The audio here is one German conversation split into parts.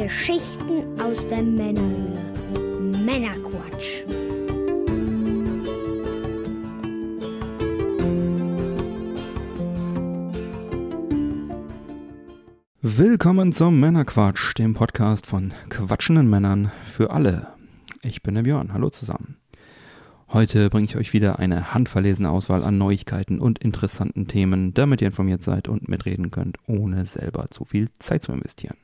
Geschichten aus der Männerhöhle. Männerquatsch. Willkommen zum Männerquatsch, dem Podcast von quatschenden Männern für alle. Ich bin der Björn, hallo zusammen. Heute bringe ich euch wieder eine handverlesene Auswahl an Neuigkeiten und interessanten Themen, damit ihr informiert seid und mitreden könnt, ohne selber zu viel Zeit zu investieren.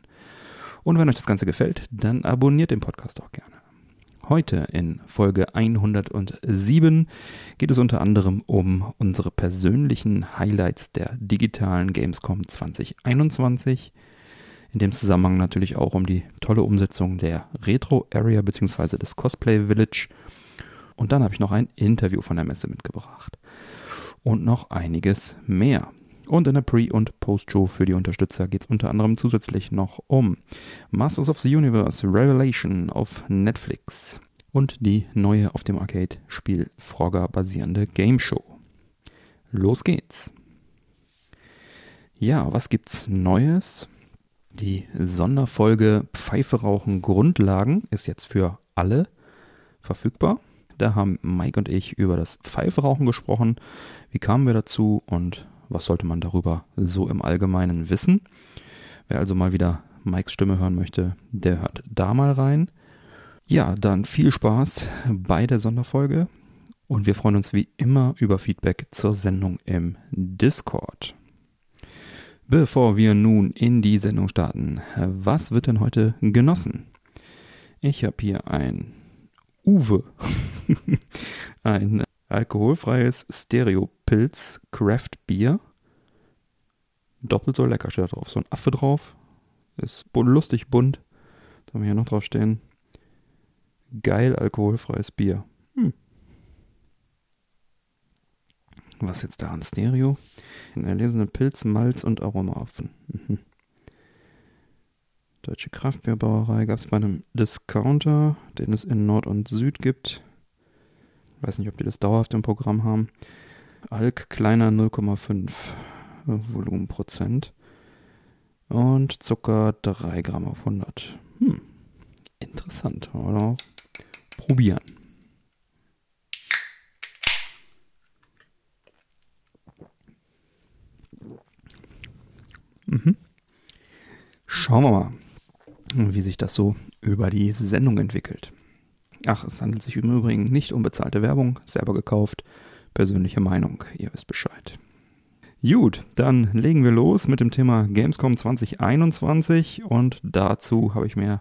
Und wenn euch das Ganze gefällt, dann abonniert den Podcast auch gerne. Heute in Folge 107 geht es unter anderem um unsere persönlichen Highlights der digitalen Gamescom 2021. In dem Zusammenhang natürlich auch um die tolle Umsetzung der Retro Area bzw. des Cosplay Village – und dann habe ich noch ein Interview von der Messe mitgebracht. Und noch einiges mehr. Und in der Pre- und Post-Show für die Unterstützer geht es unter anderem zusätzlich noch um Masters of the Universe Revelation auf Netflix und die neue auf dem Arcade-Spiel Frogger basierende Game Show. Los geht's! Ja, was gibt's Neues? Die Sonderfolge Pfeife rauchen Grundlagen ist jetzt für alle verfügbar. Da haben Mike und ich über das Pfeiferauchen gesprochen. Wie kamen wir dazu und was sollte man darüber so im Allgemeinen wissen? Wer also mal wieder Mikes Stimme hören möchte, der hört da mal rein. Ja, dann viel Spaß bei der Sonderfolge und wir freuen uns wie immer über Feedback zur Sendung im Discord. Bevor wir nun in die Sendung starten, was wird denn heute genossen? Ich habe hier ein Uwe. Ein alkoholfreies Stereopilz Craft Bier. Doppelt so lecker steht da drauf. So ein Affe drauf. Ist lustig bunt. Da haben wir hier noch drauf stehen. Geil alkoholfreies Bier. Hm. Was jetzt da an Stereo? Ein erlesene Pilz, Malz und Aromaapfen. Mhm. Deutsche Kraftbierbrauerei gab es bei einem Discounter, den es in Nord und Süd gibt. Ich weiß nicht, ob die das dauerhaft im Programm haben. Alk kleiner 0,5 Volumenprozent. Und Zucker 3 Gramm auf 100. Hm, interessant. Oder probieren. Mhm. Schauen wir mal wie sich das so über die Sendung entwickelt. Ach, es handelt sich im Übrigen nicht um bezahlte Werbung, selber gekauft, persönliche Meinung, ihr wisst Bescheid. Gut, dann legen wir los mit dem Thema Gamescom 2021 und dazu habe ich mir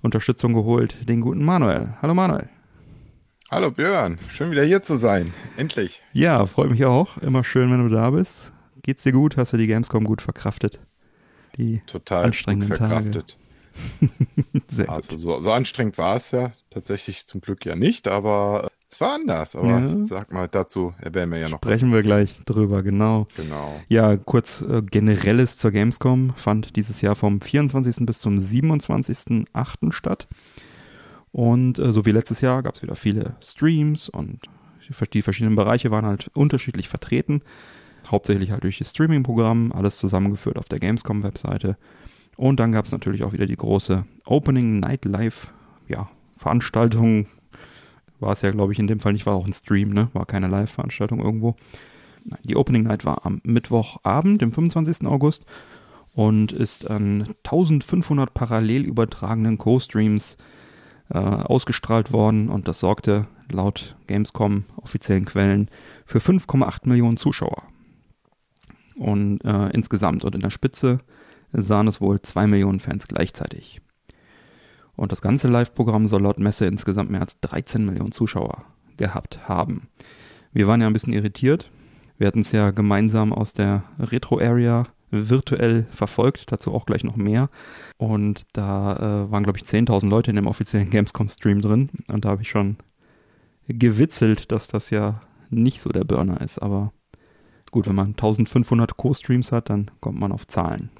Unterstützung geholt, den guten Manuel. Hallo Manuel. Hallo Björn, schön wieder hier zu sein. Endlich. Ja, freut mich auch. Immer schön, wenn du da bist. Geht's dir gut? Hast du die Gamescom gut verkraftet? Die Total anstrengenden gut verkraftet. Tage. also so, so, anstrengend war es ja tatsächlich zum Glück ja nicht, aber es war anders. Aber ja. sag mal, dazu werden wir ja noch. Sprechen wir gleich drüber, genau. Genau. Ja, kurz äh, generelles zur Gamescom fand dieses Jahr vom 24. bis zum 27.08. statt. Und äh, so wie letztes Jahr gab es wieder viele Streams und die verschiedenen Bereiche waren halt unterschiedlich vertreten. Hauptsächlich halt durch das Streaming-Programm, alles zusammengeführt auf der Gamescom-Webseite. Und dann gab es natürlich auch wieder die große Opening Night Live ja, Veranstaltung. War es ja, glaube ich, in dem Fall nicht, war auch ein Stream, ne? War keine Live-Veranstaltung irgendwo. Die Opening Night war am Mittwochabend, dem 25. August und ist an 1500 parallel übertragenen Co-Streams äh, ausgestrahlt worden und das sorgte laut Gamescom offiziellen Quellen für 5,8 Millionen Zuschauer. Und äh, insgesamt und in der Spitze sahen es wohl zwei Millionen Fans gleichzeitig. Und das ganze Live-Programm soll laut Messe insgesamt mehr als 13 Millionen Zuschauer gehabt haben. Wir waren ja ein bisschen irritiert. Wir hatten es ja gemeinsam aus der Retro-Area virtuell verfolgt, dazu auch gleich noch mehr. Und da äh, waren, glaube ich, 10.000 Leute in dem offiziellen Gamescom-Stream drin. Und da habe ich schon gewitzelt, dass das ja nicht so der Burner ist. Aber gut, wenn man 1500 Co-Streams hat, dann kommt man auf Zahlen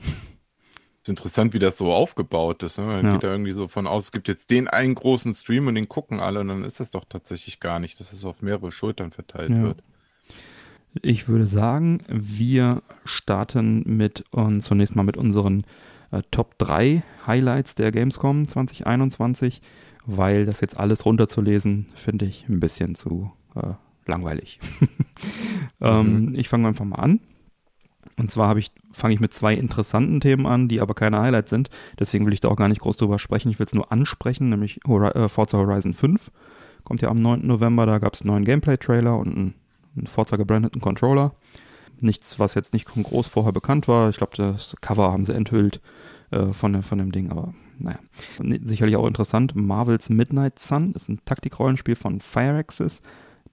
ist interessant, wie das so aufgebaut ist. Ne? Man ja. geht da irgendwie so von aus, es gibt jetzt den einen großen Stream und den gucken alle und dann ist das doch tatsächlich gar nicht, dass es auf mehrere Schultern verteilt ja. wird. Ich würde sagen, wir starten mit und zunächst mal mit unseren äh, Top 3 Highlights der Gamescom 2021, weil das jetzt alles runterzulesen, finde ich ein bisschen zu äh, langweilig. ähm, mhm. Ich fange einfach mal an. Und zwar ich, fange ich mit zwei interessanten Themen an, die aber keine Highlights sind. Deswegen will ich da auch gar nicht groß drüber sprechen. Ich will es nur ansprechen, nämlich äh, Forza Horizon 5. Kommt ja am 9. November, da gab es einen neuen Gameplay-Trailer und einen, einen Forza gebrandeten Controller. Nichts, was jetzt nicht groß vorher bekannt war. Ich glaube, das Cover haben sie enthüllt äh, von, von dem Ding, aber naja. Sicherlich auch interessant. Marvel's Midnight Sun ist ein Taktikrollenspiel von Fireaxis.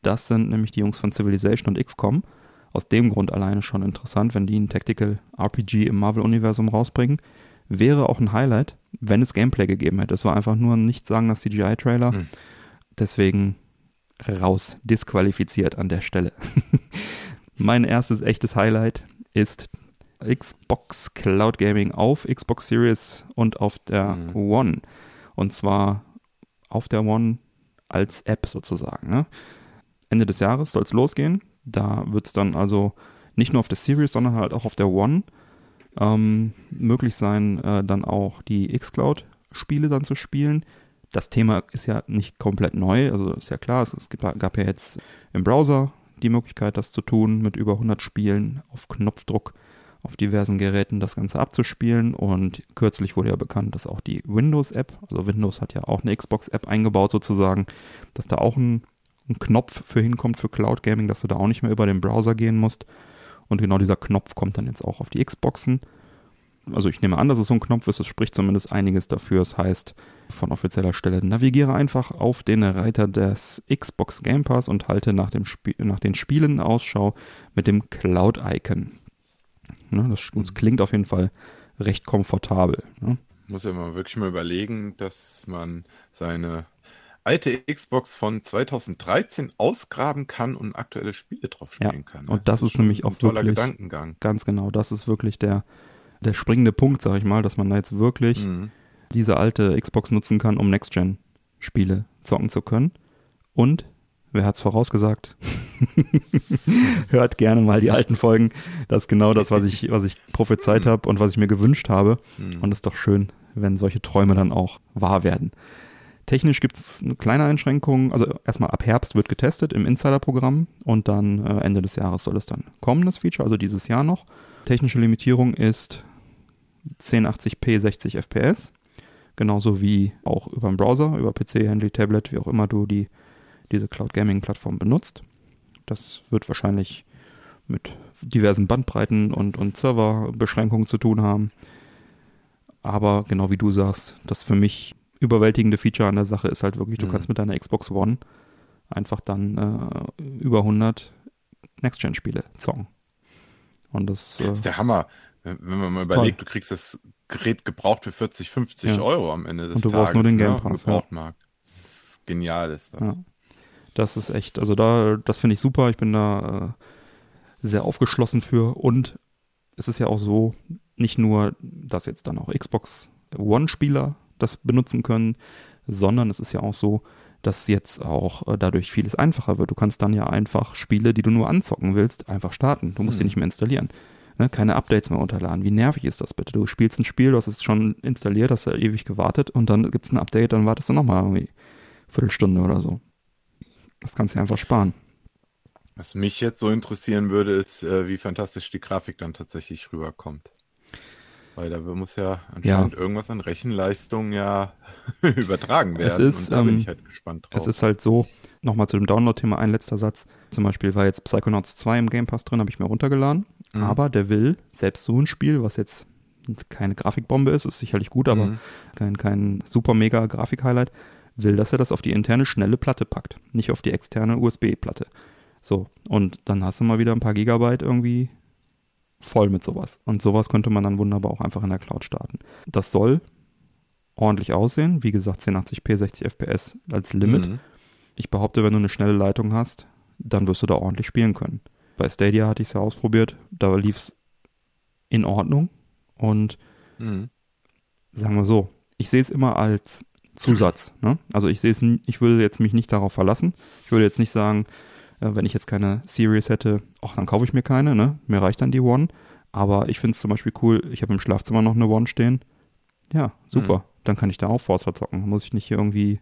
Das sind nämlich die Jungs von Civilization und XCOM. Aus dem Grund alleine schon interessant, wenn die ein Tactical RPG im Marvel-Universum rausbringen. Wäre auch ein Highlight, wenn es Gameplay gegeben hätte. Es war einfach nur ein nichtssagender CGI-Trailer. Hm. Deswegen raus, disqualifiziert an der Stelle. mein erstes echtes Highlight ist Xbox Cloud Gaming auf Xbox Series und auf der mhm. One. Und zwar auf der One als App sozusagen. Ne? Ende des Jahres soll es losgehen. Da wird es dann also nicht nur auf der Series, sondern halt auch auf der One ähm, möglich sein, äh, dann auch die Xcloud-Spiele dann zu spielen. Das Thema ist ja nicht komplett neu, also ist ja klar, es, es gab ja jetzt im Browser die Möglichkeit, das zu tun, mit über 100 Spielen auf Knopfdruck auf diversen Geräten das Ganze abzuspielen. Und kürzlich wurde ja bekannt, dass auch die Windows-App, also Windows hat ja auch eine Xbox-App eingebaut sozusagen, dass da auch ein ein Knopf für hinkommt für Cloud Gaming, dass du da auch nicht mehr über den Browser gehen musst. Und genau dieser Knopf kommt dann jetzt auch auf die Xboxen. Also ich nehme an, dass es so ein Knopf ist, es spricht zumindest einiges dafür. Das heißt, von offizieller Stelle navigiere einfach auf den Reiter des Xbox Game Pass und halte nach, dem Sp nach den Spielen Ausschau mit dem Cloud-Icon. Ne, das, das, klingt auf jeden Fall recht komfortabel. Ne? Muss ja mal wirklich mal überlegen, dass man seine alte Xbox von 2013 ausgraben kann und aktuelle Spiele drauf spielen ja, kann. Ne? Und das, das ist nämlich auch toller wirklich, Gedankengang. Ganz genau, das ist wirklich der, der springende Punkt, sag ich mal, dass man da jetzt wirklich mhm. diese alte Xbox nutzen kann, um Next-Gen-Spiele zocken zu können. Und, wer hat's vorausgesagt? Hört gerne mal die alten Folgen. Das ist genau das, was ich, was ich prophezeit habe und was ich mir gewünscht habe. Mhm. Und es ist doch schön, wenn solche Träume dann auch wahr werden. Technisch gibt es eine kleine Einschränkung. Also erstmal ab Herbst wird getestet im Insider-Programm und dann äh, Ende des Jahres soll es dann kommen, das Feature, also dieses Jahr noch. Technische Limitierung ist 1080p 60 fps. Genauso wie auch über den Browser, über PC, Handy, Tablet, wie auch immer du die, diese Cloud Gaming Plattform benutzt. Das wird wahrscheinlich mit diversen Bandbreiten und, und Serverbeschränkungen zu tun haben. Aber genau wie du sagst, das für mich überwältigende Feature an der Sache ist halt wirklich, du mhm. kannst mit deiner Xbox One einfach dann äh, über 100 Next-Gen-Spiele zocken. Und das, äh, das ist der Hammer. Wenn, man mal überlegt, toll. du kriegst das Gerät gebraucht für 40, 50 ja. Euro am Ende des Tages. Und du Tages, brauchst nur den ne? Game Pass. Ne? Ja. Ist genial ist das. Ja. Das ist echt, also da, das finde ich super. Ich bin da äh, sehr aufgeschlossen für. Und es ist ja auch so, nicht nur, dass jetzt dann auch Xbox One-Spieler das benutzen können, sondern es ist ja auch so, dass jetzt auch äh, dadurch vieles einfacher wird. Du kannst dann ja einfach Spiele, die du nur anzocken willst, einfach starten. Du musst sie hm. nicht mehr installieren. Ne? Keine Updates mehr runterladen. Wie nervig ist das bitte? Du spielst ein Spiel, du hast es schon installiert, hast ja ewig gewartet und dann gibt es ein Update, dann wartest du nochmal irgendwie Viertelstunde oder so. Das kannst du einfach sparen. Was mich jetzt so interessieren würde, ist, äh, wie fantastisch die Grafik dann tatsächlich rüberkommt. Weil da muss ja anscheinend ja. irgendwas an Rechenleistung ja übertragen werden. Es ist, und da bin ich ähm, halt gespannt drauf. Es ist halt so, nochmal zu dem Download-Thema ein letzter Satz. Zum Beispiel war jetzt Psychonauts 2 im Game Pass drin, habe ich mir runtergeladen. Mhm. Aber der will selbst so ein Spiel, was jetzt keine Grafikbombe ist, ist sicherlich gut, aber mhm. kein, kein super mega Grafik-Highlight, will, dass er das auf die interne schnelle Platte packt, nicht auf die externe USB-Platte. So, und dann hast du mal wieder ein paar Gigabyte irgendwie voll mit sowas. Und sowas könnte man dann wunderbar auch einfach in der Cloud starten. Das soll ordentlich aussehen. Wie gesagt, 1080p, 60 fps als Limit. Mhm. Ich behaupte, wenn du eine schnelle Leitung hast, dann wirst du da ordentlich spielen können. Bei Stadia hatte ich es ja ausprobiert, da lief es in Ordnung. Und mhm. sagen wir so, ich sehe es immer als Zusatz. Ne? Also ich sehe es, ich würde jetzt mich nicht darauf verlassen. Ich würde jetzt nicht sagen, äh, wenn ich jetzt keine Series hätte, ach, dann kaufe ich mir keine, ne? Mir reicht dann die One. Aber ich finde es zum Beispiel cool, ich habe im Schlafzimmer noch eine One stehen. Ja, super. Mhm. Dann kann ich da auch Forza zocken. Muss ich nicht hier irgendwie,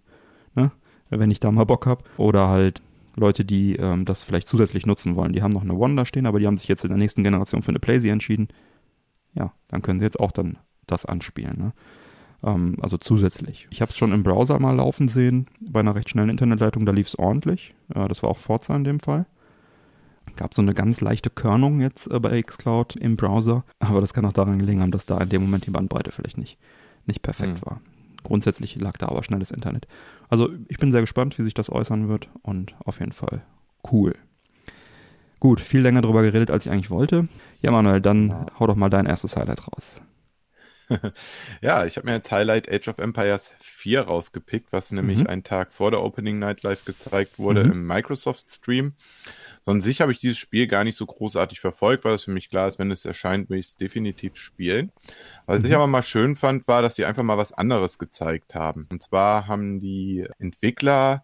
ne, wenn ich da mal Bock habe. Oder halt Leute, die ähm, das vielleicht zusätzlich nutzen wollen. Die haben noch eine One da stehen, aber die haben sich jetzt in der nächsten Generation für eine PlayStation entschieden. Ja, dann können sie jetzt auch dann das anspielen. Ne? Ähm, also zusätzlich. Ich habe es schon im Browser mal laufen sehen, bei einer recht schnellen Internetleitung, da lief es ordentlich. Äh, das war auch Forza in dem Fall. Gab so eine ganz leichte Körnung jetzt äh, bei Xcloud im Browser, aber das kann auch daran gelegen haben, dass da in dem Moment die Bandbreite vielleicht nicht, nicht perfekt mhm. war. Grundsätzlich lag da aber schnelles Internet. Also ich bin sehr gespannt, wie sich das äußern wird und auf jeden Fall cool. Gut, viel länger darüber geredet, als ich eigentlich wollte. Ja, Manuel, dann wow. hau doch mal dein erstes Highlight raus. ja, ich habe mir als Highlight Age of Empires 4 rausgepickt, was nämlich mhm. einen Tag vor der Opening Night Live gezeigt wurde mhm. im Microsoft Stream. So an sich habe ich dieses Spiel gar nicht so großartig verfolgt, weil es für mich klar ist, wenn es erscheint, will ich es definitiv spielen. Was mhm. ich aber mal schön fand, war, dass sie einfach mal was anderes gezeigt haben. Und zwar haben die Entwickler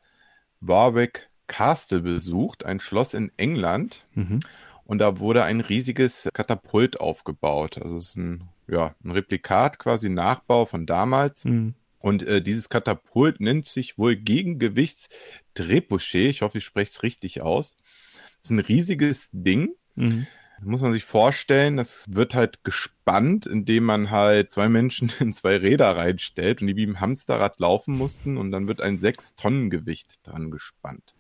Warwick Castle besucht, ein Schloss in England. Mhm. Und da wurde ein riesiges Katapult aufgebaut. Also es ist ein, ja, ein Replikat, quasi Nachbau von damals. Mhm. Und äh, dieses Katapult nennt sich wohl Gegengewichts Trebuchet. Ich hoffe, ich spreche es richtig aus. Das ist ein riesiges Ding. Mhm. muss man sich vorstellen, das wird halt gespannt, indem man halt zwei Menschen in zwei Räder reinstellt und die wie im Hamsterrad laufen mussten und dann wird ein sechs Tonnen Gewicht dran gespannt.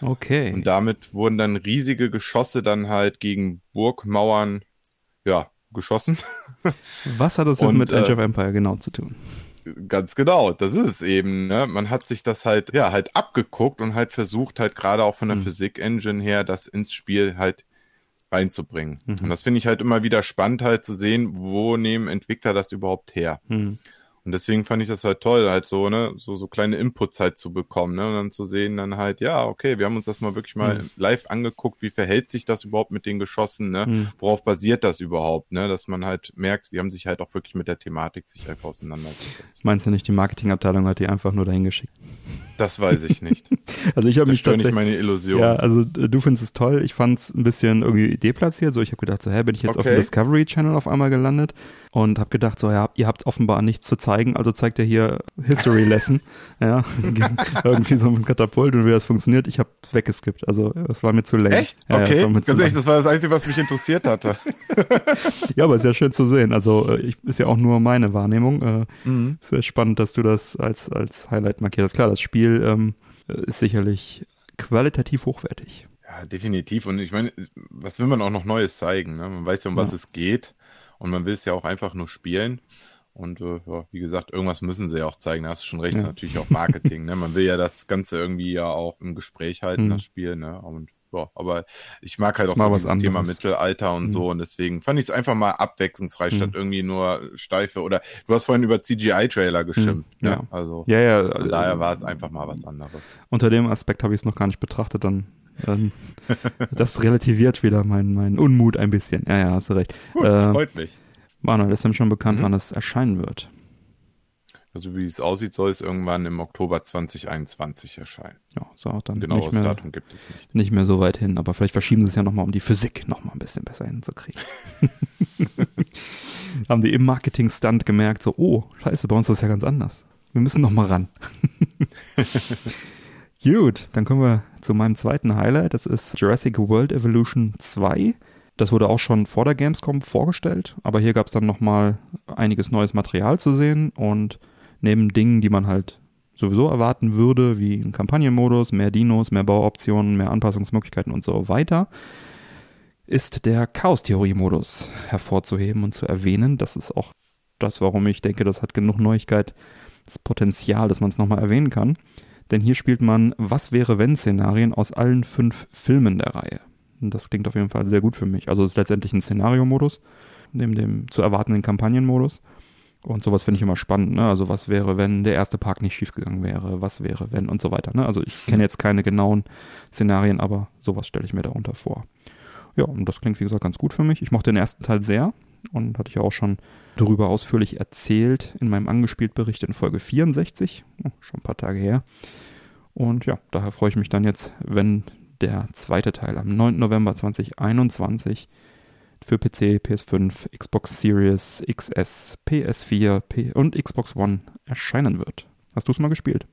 Okay. Und damit wurden dann riesige Geschosse dann halt gegen Burgmauern, ja, geschossen. Was hat das jetzt mit Age äh, of Empire genau zu tun? Ganz genau, das ist es eben. Ne? Man hat sich das halt, ja, halt abgeguckt und halt versucht, halt gerade auch von der mhm. Physik-Engine her, das ins Spiel halt reinzubringen. Mhm. Und das finde ich halt immer wieder spannend, halt zu sehen, wo nehmen Entwickler das überhaupt her. Mhm. Und deswegen fand ich das halt toll, halt so, ne, so, so kleine Inputs halt zu bekommen, ne, und dann zu sehen, dann halt, ja, okay, wir haben uns das mal wirklich mal mhm. live angeguckt, wie verhält sich das überhaupt mit den Geschossen, ne, mhm. worauf basiert das überhaupt, ne, dass man halt merkt, die haben sich halt auch wirklich mit der Thematik sich einfach auseinandergesetzt. Meinst du nicht, die Marketingabteilung hat die einfach nur dahin geschickt? Das weiß ich nicht. also ich habe mich tatsächlich nicht meine Illusion. Ja, also äh, du findest es toll. Ich fand es ein bisschen irgendwie deplatziert. So, ich habe gedacht, so, hä, bin ich jetzt okay. auf dem Discovery Channel auf einmal gelandet und habe gedacht, so, ja, ihr habt offenbar nichts zu zeigen, also zeigt ihr hier History Lesson, ja, irgendwie so ein Katapult und wie das funktioniert. Ich habe weggeskippt. Also es war mir zu lame. Echt? Ja, okay. Ja, das, war Ganz das war das Einzige, was mich interessiert hatte. ja, aber ist ja schön zu sehen. Also äh, ich, ist ja auch nur meine Wahrnehmung. Äh, mhm. Sehr spannend, dass du das als als Highlight markierst. Klar, das Spiel Spiel ähm, ist sicherlich qualitativ hochwertig. Ja, definitiv. Und ich meine, was will man auch noch Neues zeigen? Ne? Man weiß ja, um ja. was es geht. Und man will es ja auch einfach nur spielen. Und äh, ja, wie gesagt, irgendwas müssen sie ja auch zeigen. Da hast du schon recht, ja. ist natürlich auch Marketing. ne? Man will ja das Ganze irgendwie ja auch im Gespräch halten, mhm. das Spiel. Ne? Und ja, aber ich mag halt auch so das Thema Mittelalter und mhm. so und deswegen fand ich es einfach mal abwechslungsreich, mhm. statt irgendwie nur steife oder du hast vorhin über CGI-Trailer geschimpft, mhm. ja. Ne? Also ja, ja, von daher war es einfach mal was anderes. Unter dem Aspekt habe ich es noch gar nicht betrachtet, dann ähm, das relativiert wieder meinen mein Unmut ein bisschen. Ja, ja, hast du recht. Gut, äh, freut mich. Manuel, ist denn schon bekannt, mhm. wann es erscheinen wird? Also wie es aussieht, soll es irgendwann im Oktober 2021 erscheinen. Ja, so auch dann genaues mehr, Datum gibt es nicht. Nicht mehr so weit hin, aber vielleicht verschieben sie es ja nochmal, um die Physik nochmal ein bisschen besser hinzukriegen. Haben die im Marketing-Stunt gemerkt, so, oh, scheiße, bei uns ist das ja ganz anders. Wir müssen nochmal ran. Gut, dann kommen wir zu meinem zweiten Highlight. Das ist Jurassic World Evolution 2. Das wurde auch schon vor der Gamescom vorgestellt, aber hier gab es dann nochmal einiges neues Material zu sehen und neben Dingen, die man halt sowieso erwarten würde, wie ein Kampagnenmodus, mehr Dinos, mehr Bauoptionen, mehr Anpassungsmöglichkeiten und so weiter, ist der Chaos-Theorie-Modus hervorzuheben und zu erwähnen. Das ist auch das, warum ich denke, das hat genug Neuigkeit, das Potenzial, dass man es nochmal erwähnen kann. Denn hier spielt man Was wäre wenn Szenarien aus allen fünf Filmen der Reihe. Und das klingt auf jeden Fall sehr gut für mich. Also es ist letztendlich ein Szenario-Modus, neben dem zu erwartenden Kampagnenmodus. Und sowas finde ich immer spannend. Ne? Also was wäre, wenn der erste Park nicht schiefgegangen wäre? Was wäre, wenn und so weiter. Ne? Also ich kenne jetzt keine genauen Szenarien, aber sowas stelle ich mir darunter vor. Ja, und das klingt wie gesagt ganz gut für mich. Ich mochte den ersten Teil sehr und hatte ich auch schon darüber ausführlich erzählt in meinem Angespielt-Bericht in Folge 64, oh, schon ein paar Tage her. Und ja, daher freue ich mich dann jetzt, wenn der zweite Teil am 9. November 2021 für PC, PS5, Xbox Series, XS, PS4 P und Xbox One erscheinen wird. Hast du es mal gespielt?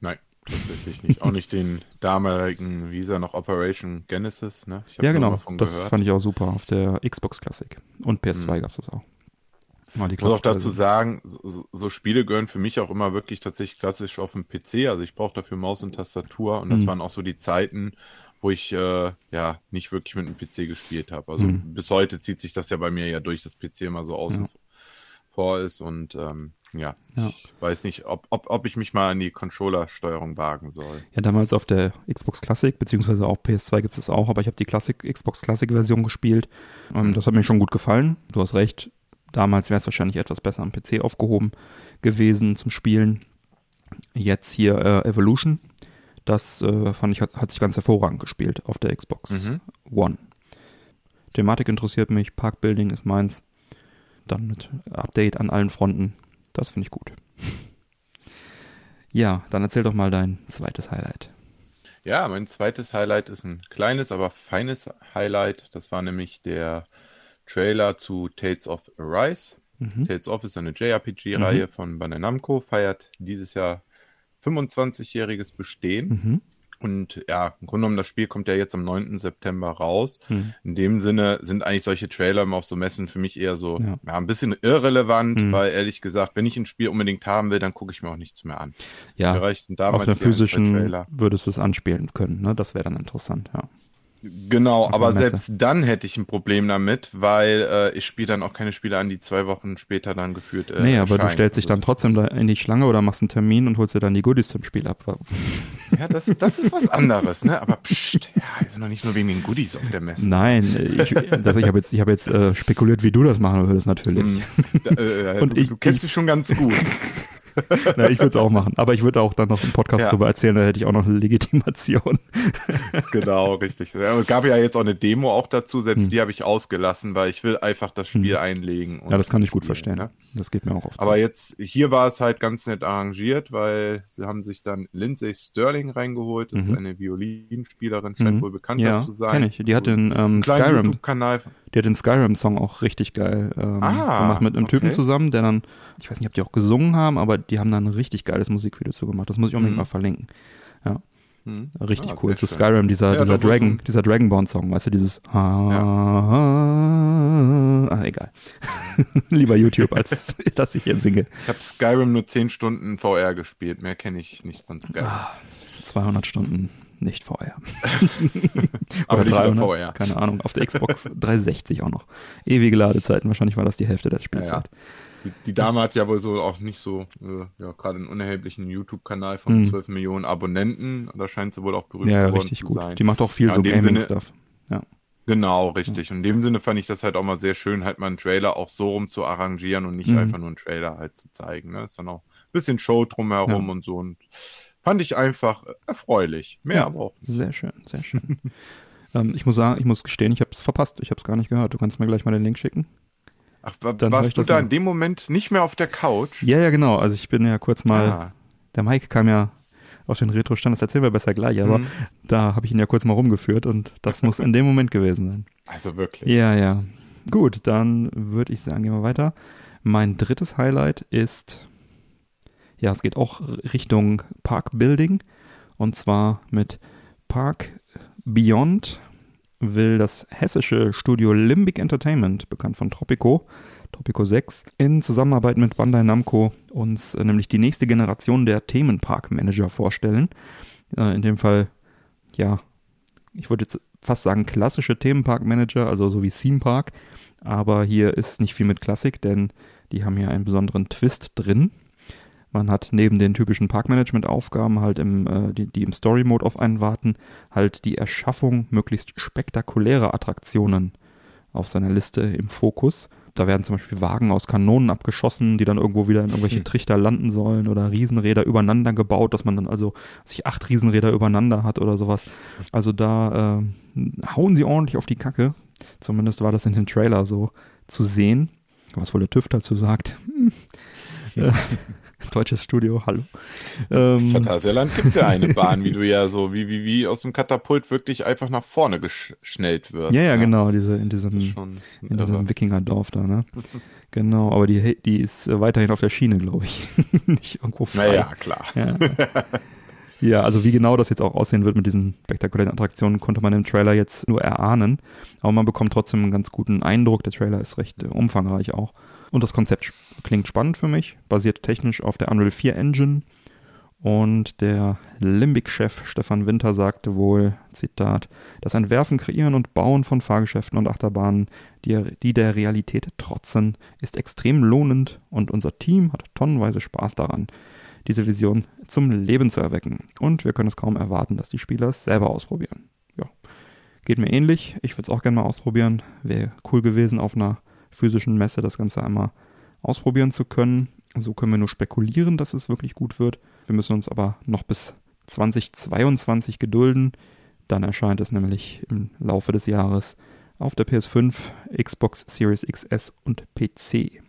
Nein, tatsächlich nicht. auch nicht den damaligen Visa noch Operation Genesis, ne? ja, genau. Das gehört. fand ich auch super auf der Xbox Classic. Und PS2 mhm. gab es das auch. Ich muss auch dazu sagen, so, so, Spiele gehören für mich auch immer wirklich tatsächlich klassisch auf dem PC. Also ich brauche dafür Maus und Tastatur und das mhm. waren auch so die Zeiten, wo ich äh, ja nicht wirklich mit dem PC gespielt habe. Also mhm. bis heute zieht sich das ja bei mir ja durch, das PC immer so außen ja. vor ist und ähm, ja, ja, ich weiß nicht, ob, ob, ob ich mich mal an die Controller-Steuerung wagen soll. Ja, damals auf der Xbox Classic, beziehungsweise auch PS2 gibt es das auch, aber ich habe die Classic, Xbox Classic-Version gespielt. Mhm. Das hat mir schon gut gefallen. Du hast recht, damals wäre es wahrscheinlich etwas besser am PC aufgehoben gewesen zum Spielen. Jetzt hier äh, Evolution das äh, fand ich, hat, hat, sich ganz hervorragend gespielt auf der Xbox mhm. One. Thematik interessiert mich, Parkbuilding ist meins. Dann mit Update an allen Fronten. Das finde ich gut. Ja, dann erzähl doch mal dein zweites Highlight. Ja, mein zweites Highlight ist ein kleines, aber feines Highlight. Das war nämlich der Trailer zu Tales of Arise. Mhm. Tales of ist eine JRPG-Reihe mhm. von Bandai Namco, feiert dieses Jahr 25-jähriges Bestehen. Mhm. Und ja, im Grunde genommen, das Spiel kommt ja jetzt am 9. September raus. Mhm. In dem Sinne sind eigentlich solche Trailer immer auf so Messen für mich eher so ja. ja ein bisschen irrelevant, mhm. weil ehrlich gesagt, wenn ich ein Spiel unbedingt haben will, dann gucke ich mir auch nichts mehr an. Ja, auf der physischen würdest du es anspielen können, ne? Das wäre dann interessant, ja. Genau, aber selbst dann hätte ich ein Problem damit, weil äh, ich spiele dann auch keine Spiele an, die zwei Wochen später dann geführt äh, Nee, aber du stellst dich dann also trotzdem da in die Schlange oder machst einen Termin und holst dir dann die Goodies zum Spiel ab. Ja, das, das ist was anderes, ne? Aber pst, ja, wir sind doch nicht nur wegen den Goodies auf der Messe. Nein, ich, das, ich habe jetzt, ich hab jetzt äh, spekuliert, wie du das machen würdest natürlich. Mm, äh, und du, ich, du kennst ich, mich schon ganz gut. Na, ich würde es auch machen. Aber ich würde auch dann noch im Podcast ja. drüber erzählen, da hätte ich auch noch eine Legitimation. genau, richtig. Es gab ja jetzt auch eine Demo auch dazu, selbst hm. die habe ich ausgelassen, weil ich will einfach das Spiel hm. einlegen. ja, das kann ich gut verstehen. Ne? Das geht mir auch oft. Aber so. jetzt, hier war es halt ganz nett arrangiert, weil sie haben sich dann Lindsay Sterling reingeholt. Das mhm. ist eine Violinspielerin, scheint mhm. wohl bekannter ja, zu sein. Kenn ich. Die hat den ähm, Skyrim-Kanal. Die hat den Skyrim-Song auch richtig geil ähm, ah, gemacht mit einem okay. Typen zusammen, der dann, ich weiß nicht, ob die auch gesungen haben, aber die haben dann ein richtig geiles Musikvideo zu gemacht. Das muss ich unbedingt mhm. mal verlinken. Ja. Mhm. Richtig ah, cool. Zu Skyrim, dieser, ja, dieser Dragon, so dieser Dragonborn-Song, weißt du, dieses ja. ah, egal. Lieber YouTube, als dass ich hier singe. Ich habe Skyrim nur 10 Stunden VR gespielt, mehr kenne ich nicht von Skyrim. Ah, 200 Stunden nicht VR. Aber nicht 300, VR. Keine Ahnung, auf der Xbox 360 auch noch. Ewige Ladezeiten, wahrscheinlich war das die Hälfte der Spielzeit. Ja, ja. Die, die, Dame hat ja wohl so auch nicht so, äh, ja, gerade einen unerheblichen YouTube-Kanal von mhm. 12 Millionen Abonnenten. Da scheint sie wohl auch berühmt ja, geworden zu gut. sein. Die macht auch viel ja, so Gaming-Stuff. Ja. Genau, richtig. Und in dem Sinne fand ich das halt auch mal sehr schön, halt mal einen Trailer auch so rum zu arrangieren und nicht mhm. einfach nur einen Trailer halt zu zeigen. Ne? Ist dann auch ein bisschen Show drumherum ja. und so. Und fand ich einfach erfreulich. Mehr ja, aber auch. Sehr schön, sehr schön. ähm, ich muss sagen, ich muss gestehen, ich habe es verpasst. Ich habe es gar nicht gehört. Du kannst mir gleich mal den Link schicken. Ach, Dann warst du da in dem Moment nicht mehr auf der Couch? Ja, ja, genau. Also ich bin ja kurz mal, ah. der Mike kam ja auf den Retro-Stand, das erzählen wir besser gleich, aber mhm. da habe ich ihn ja kurz mal rumgeführt und das muss in dem Moment gewesen sein. Also wirklich? Ja, ja. Gut, dann würde ich sagen, gehen wir weiter. Mein drittes Highlight ist, ja, es geht auch Richtung Park Building und zwar mit Park Beyond will das hessische Studio Limbic Entertainment, bekannt von Tropico, Tropico 6, in Zusammenarbeit mit Bandai Namco uns äh, nämlich die nächste Generation der Themenpark-Manager vorstellen. Äh, in dem Fall, ja, ich würde jetzt fast sagen klassische Themenpark-Manager, also so wie Theme Park, aber hier ist nicht viel mit Klassik, denn die haben hier einen besonderen Twist drin. Man hat neben den typischen Parkmanagement-Aufgaben halt im, äh, die, die im Story-Mode auf einen warten, halt die Erschaffung möglichst spektakulärer Attraktionen auf seiner Liste im Fokus. Da werden zum Beispiel Wagen aus Kanonen abgeschossen, die dann irgendwo wieder in irgendwelche hm. Trichter landen sollen oder Riesenräder übereinander gebaut, dass man dann also sich acht Riesenräder übereinander hat oder sowas. Also da äh, hauen sie ordentlich auf die Kacke. Zumindest war das in dem Trailer so zu sehen. Was wohl der TÜV dazu sagt. Hm. deutsches Studio, hallo. Ähm, Phantasialand gibt es ja eine Bahn, wie du ja so, wie, wie, wie aus dem Katapult wirklich einfach nach vorne geschnellt wirst. Ja, ja, ne? genau, diese, in diesem, in diesem Wikingerdorf da, ne? genau, aber die, die ist weiterhin auf der Schiene, glaube ich. Nicht irgendwo frei. Naja, klar. Ja. Ja, also wie genau das jetzt auch aussehen wird mit diesen spektakulären Attraktionen, konnte man im Trailer jetzt nur erahnen. Aber man bekommt trotzdem einen ganz guten Eindruck. Der Trailer ist recht äh, umfangreich auch. Und das Konzept klingt spannend für mich, basiert technisch auf der Unreal 4 Engine. Und der Limbic-Chef Stefan Winter sagte wohl, Zitat, das Entwerfen, Kreieren und Bauen von Fahrgeschäften und Achterbahnen, die, die der Realität trotzen, ist extrem lohnend und unser Team hat tonnenweise Spaß daran diese Vision zum Leben zu erwecken. Und wir können es kaum erwarten, dass die Spieler es selber ausprobieren. Ja, geht mir ähnlich. Ich würde es auch gerne mal ausprobieren. Wäre cool gewesen, auf einer physischen Messe das Ganze einmal ausprobieren zu können. So können wir nur spekulieren, dass es wirklich gut wird. Wir müssen uns aber noch bis 2022 gedulden. Dann erscheint es nämlich im Laufe des Jahres auf der PS5, Xbox Series XS und PC.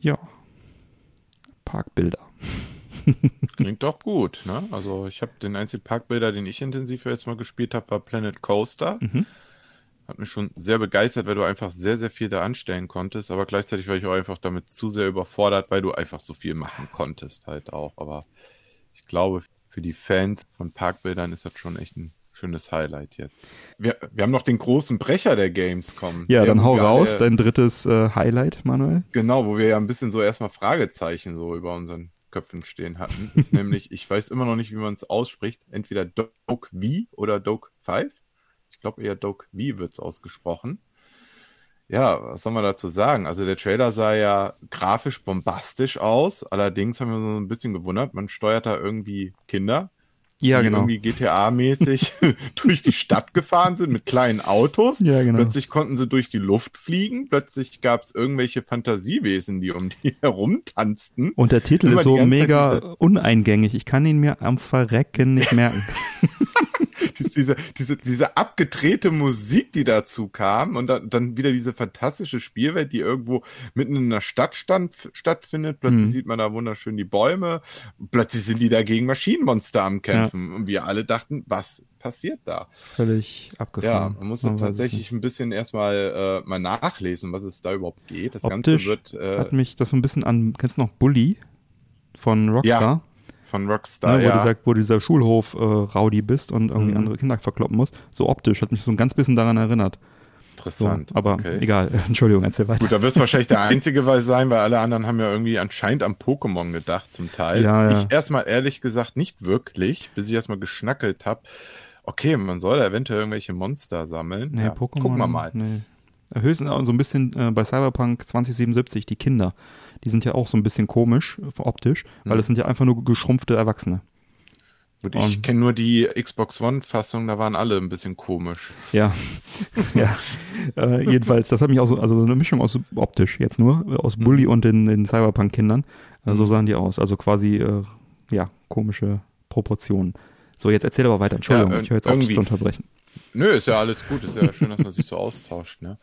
Ja, Parkbilder. Klingt doch gut, ne? Also ich habe den einzigen Parkbilder, den ich intensiv jetzt mal gespielt habe, war Planet Coaster. Mhm. Hat mich schon sehr begeistert, weil du einfach sehr, sehr viel da anstellen konntest, aber gleichzeitig war ich auch einfach damit zu sehr überfordert, weil du einfach so viel machen konntest halt auch. Aber ich glaube, für die Fans von Parkbildern ist das schon echt ein schönes Highlight jetzt. Wir, wir haben noch den großen Brecher der Gamescom. Ja, dann hau raus, alle, dein drittes äh, Highlight, Manuel. Genau, wo wir ja ein bisschen so erstmal Fragezeichen so über unseren Köpfen stehen hatten. Ist nämlich, ich weiß immer noch nicht, wie man es ausspricht, entweder Doke V oder Doke 5. Ich glaube eher Doke V wird es ausgesprochen. Ja, was soll man dazu sagen? Also der Trailer sah ja grafisch bombastisch aus. Allerdings haben wir so ein bisschen gewundert, man steuert da irgendwie Kinder ja, die genau. irgendwie GTA-mäßig durch die Stadt gefahren sind mit kleinen Autos. Ja, genau. Plötzlich konnten sie durch die Luft fliegen. Plötzlich gab es irgendwelche Fantasiewesen, die um die herumtanzten. Und der Titel Immer ist so mega uneingängig. Ich kann ihn mir ams Verrecken nicht merken. diese, diese, diese abgedrehte Musik, die dazu kam und dann, dann wieder diese fantastische Spielwelt, die irgendwo mitten in einer Stadt stand, stattfindet. Plötzlich mhm. sieht man da wunderschön die Bäume. Plötzlich sind die da gegen Maschinenmonster am Kämpfen. Ja. Und wir alle dachten, was passiert da? Völlig abgefahren. Ja, man musste man tatsächlich ein bisschen erstmal äh, mal nachlesen, was es da überhaupt geht. Das Optisch Ganze wird. Äh, hat mich das so ein bisschen an, kennst du noch Bully von Rockstar? Ja von Rockstar, ne, wo, ja. dieser, wo dieser Schulhof äh, Rowdy bist und irgendwie mhm. andere Kinder verkloppen musst. So optisch hat mich so ein ganz bisschen daran erinnert. Interessant. So, aber okay. egal, Entschuldigung, erzähl weiter. Gut, da wirst du wahrscheinlich der Einzige sein, weil alle anderen haben ja irgendwie anscheinend am Pokémon gedacht zum Teil. Ja, ja. Ich erstmal ehrlich gesagt nicht wirklich, bis ich erstmal geschnackelt habe. Okay, man soll da eventuell irgendwelche Monster sammeln. Nee, ja, Pokémon. Gucken wir mal. Nee. Höchstens so ein bisschen äh, bei Cyberpunk 2077, die Kinder die sind ja auch so ein bisschen komisch optisch, weil es sind ja einfach nur geschrumpfte Erwachsene. Gut, ich kenne nur die Xbox One-Fassung, da waren alle ein bisschen komisch. Ja, ja. Äh, jedenfalls, das hat mich auch so, also so eine Mischung aus optisch jetzt nur, aus Bully mhm. und den, den Cyberpunk-Kindern. Äh, so mhm. sahen die aus. Also quasi, äh, ja, komische Proportionen. So, jetzt erzähl aber weiter. Entschuldigung, ja, ich höre jetzt auf, dich zu unterbrechen. Nö, ist ja alles gut, ist ja schön, dass man sich so austauscht, ne?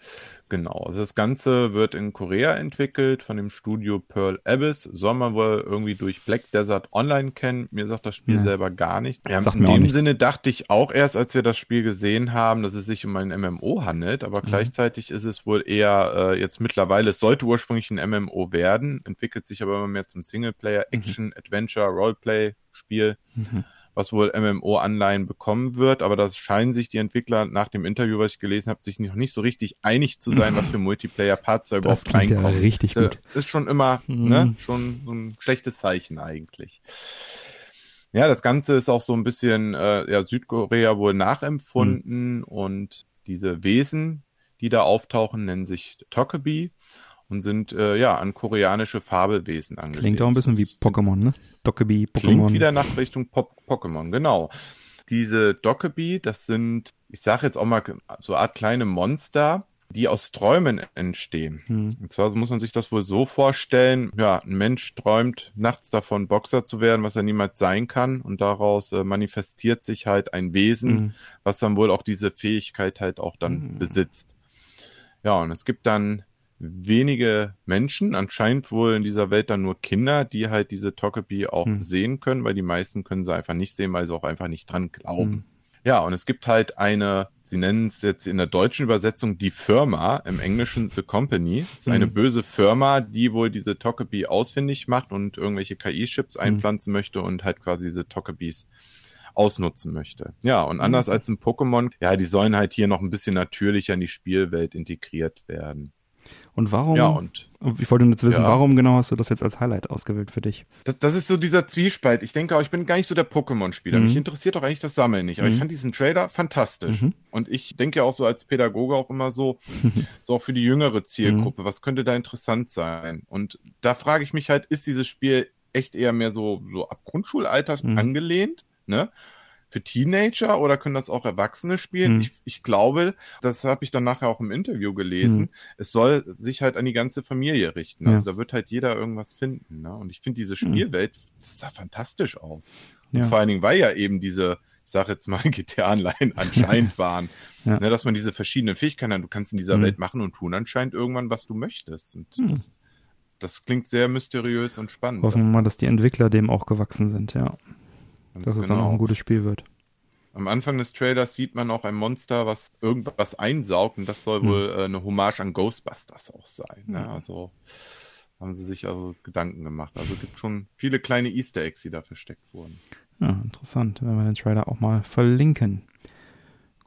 Genau. Also das Ganze wird in Korea entwickelt von dem Studio Pearl Abyss. Soll man wohl irgendwie durch Black Desert Online kennen. Mir sagt das Spiel ja. selber gar nichts. Ja, in dem Sinne dachte ich auch erst, als wir das Spiel gesehen haben, dass es sich um ein MMO handelt, aber mhm. gleichzeitig ist es wohl eher äh, jetzt mittlerweile, es sollte ursprünglich ein MMO werden, entwickelt sich aber immer mehr zum Singleplayer. Action, mhm. Adventure, Roleplay Spiel. Mhm was wohl MMO-Anleihen bekommen wird, aber das scheinen sich die Entwickler nach dem Interview, was ich gelesen habe, sich noch nicht so richtig einig zu sein, was für Multiplayer-Parts da überhaupt das reinkommen. Ja richtig gut. Ist schon immer, mhm. ne, schon so ein schlechtes Zeichen eigentlich. Ja, das Ganze ist auch so ein bisschen äh, ja, Südkorea wohl nachempfunden mhm. und diese Wesen, die da auftauchen, nennen sich Tokebi und sind äh, ja an koreanische Fabelwesen angelegt. Klingt auch ein bisschen wie Pokémon, ne? Dokkaby, Pokémon. Klingt wieder nach Richtung Pop Pokémon, genau. Diese Dokkaby, das sind, ich sage jetzt auch mal so eine Art kleine Monster, die aus Träumen entstehen. Hm. Und zwar muss man sich das wohl so vorstellen, ja, ein Mensch träumt nachts davon, Boxer zu werden, was er niemals sein kann und daraus äh, manifestiert sich halt ein Wesen, hm. was dann wohl auch diese Fähigkeit halt auch dann hm. besitzt. Ja, und es gibt dann wenige Menschen, anscheinend wohl in dieser Welt dann nur Kinder, die halt diese Togepi auch hm. sehen können, weil die meisten können sie einfach nicht sehen, weil sie auch einfach nicht dran glauben. Hm. Ja, und es gibt halt eine, sie nennen es jetzt in der deutschen Übersetzung die Firma, im Englischen The Company. Das ist eine mhm. böse Firma, die wohl diese Togepi ausfindig macht und irgendwelche KI-Chips mhm. einpflanzen möchte und halt quasi diese Tokebis ausnutzen möchte. Ja, und anders mhm. als ein Pokémon, ja, die sollen halt hier noch ein bisschen natürlicher in die Spielwelt integriert werden. Und warum? Ja, und. Ich wollte jetzt wissen, ja. warum genau hast du das jetzt als Highlight ausgewählt für dich? Das, das ist so dieser Zwiespalt. Ich denke auch, ich bin gar nicht so der Pokémon-Spieler. Mhm. Mich interessiert doch eigentlich das Sammeln nicht. Aber mhm. ich fand diesen Trailer fantastisch. Mhm. Und ich denke auch so als Pädagoge auch immer so, so auch für die jüngere Zielgruppe, mhm. was könnte da interessant sein? Und da frage ich mich halt, ist dieses Spiel echt eher mehr so, so ab Grundschulalter mhm. angelehnt? Ne? Für Teenager oder können das auch Erwachsene spielen? Hm. Ich, ich glaube, das habe ich dann nachher auch im Interview gelesen. Hm. Es soll sich halt an die ganze Familie richten. Also ja. da wird halt jeder irgendwas finden. Ne? Und ich finde diese hm. Spielwelt, das sah fantastisch aus. Ja. Vor allen Dingen, weil ja eben diese, ich sage jetzt mal, GTA-Anleihen anscheinend waren. ja. ne, dass man diese verschiedenen Fähigkeiten hat. Du kannst in dieser hm. Welt machen und tun anscheinend irgendwann, was du möchtest. Und hm. das, das klingt sehr mysteriös und spannend. Hoffen wir mal, dass die Entwickler dem auch gewachsen sind, ja. Ganz dass genau. es dann auch ein gutes Spiel wird. Am Anfang des Trailers sieht man auch ein Monster, was irgendwas einsaugt und das soll hm. wohl äh, eine Hommage an Ghostbusters auch sein. Ne? Also haben sie sich also Gedanken gemacht. Also gibt schon viele kleine Easter Eggs, die da versteckt wurden. Ja, interessant, wenn wir den Trailer auch mal verlinken.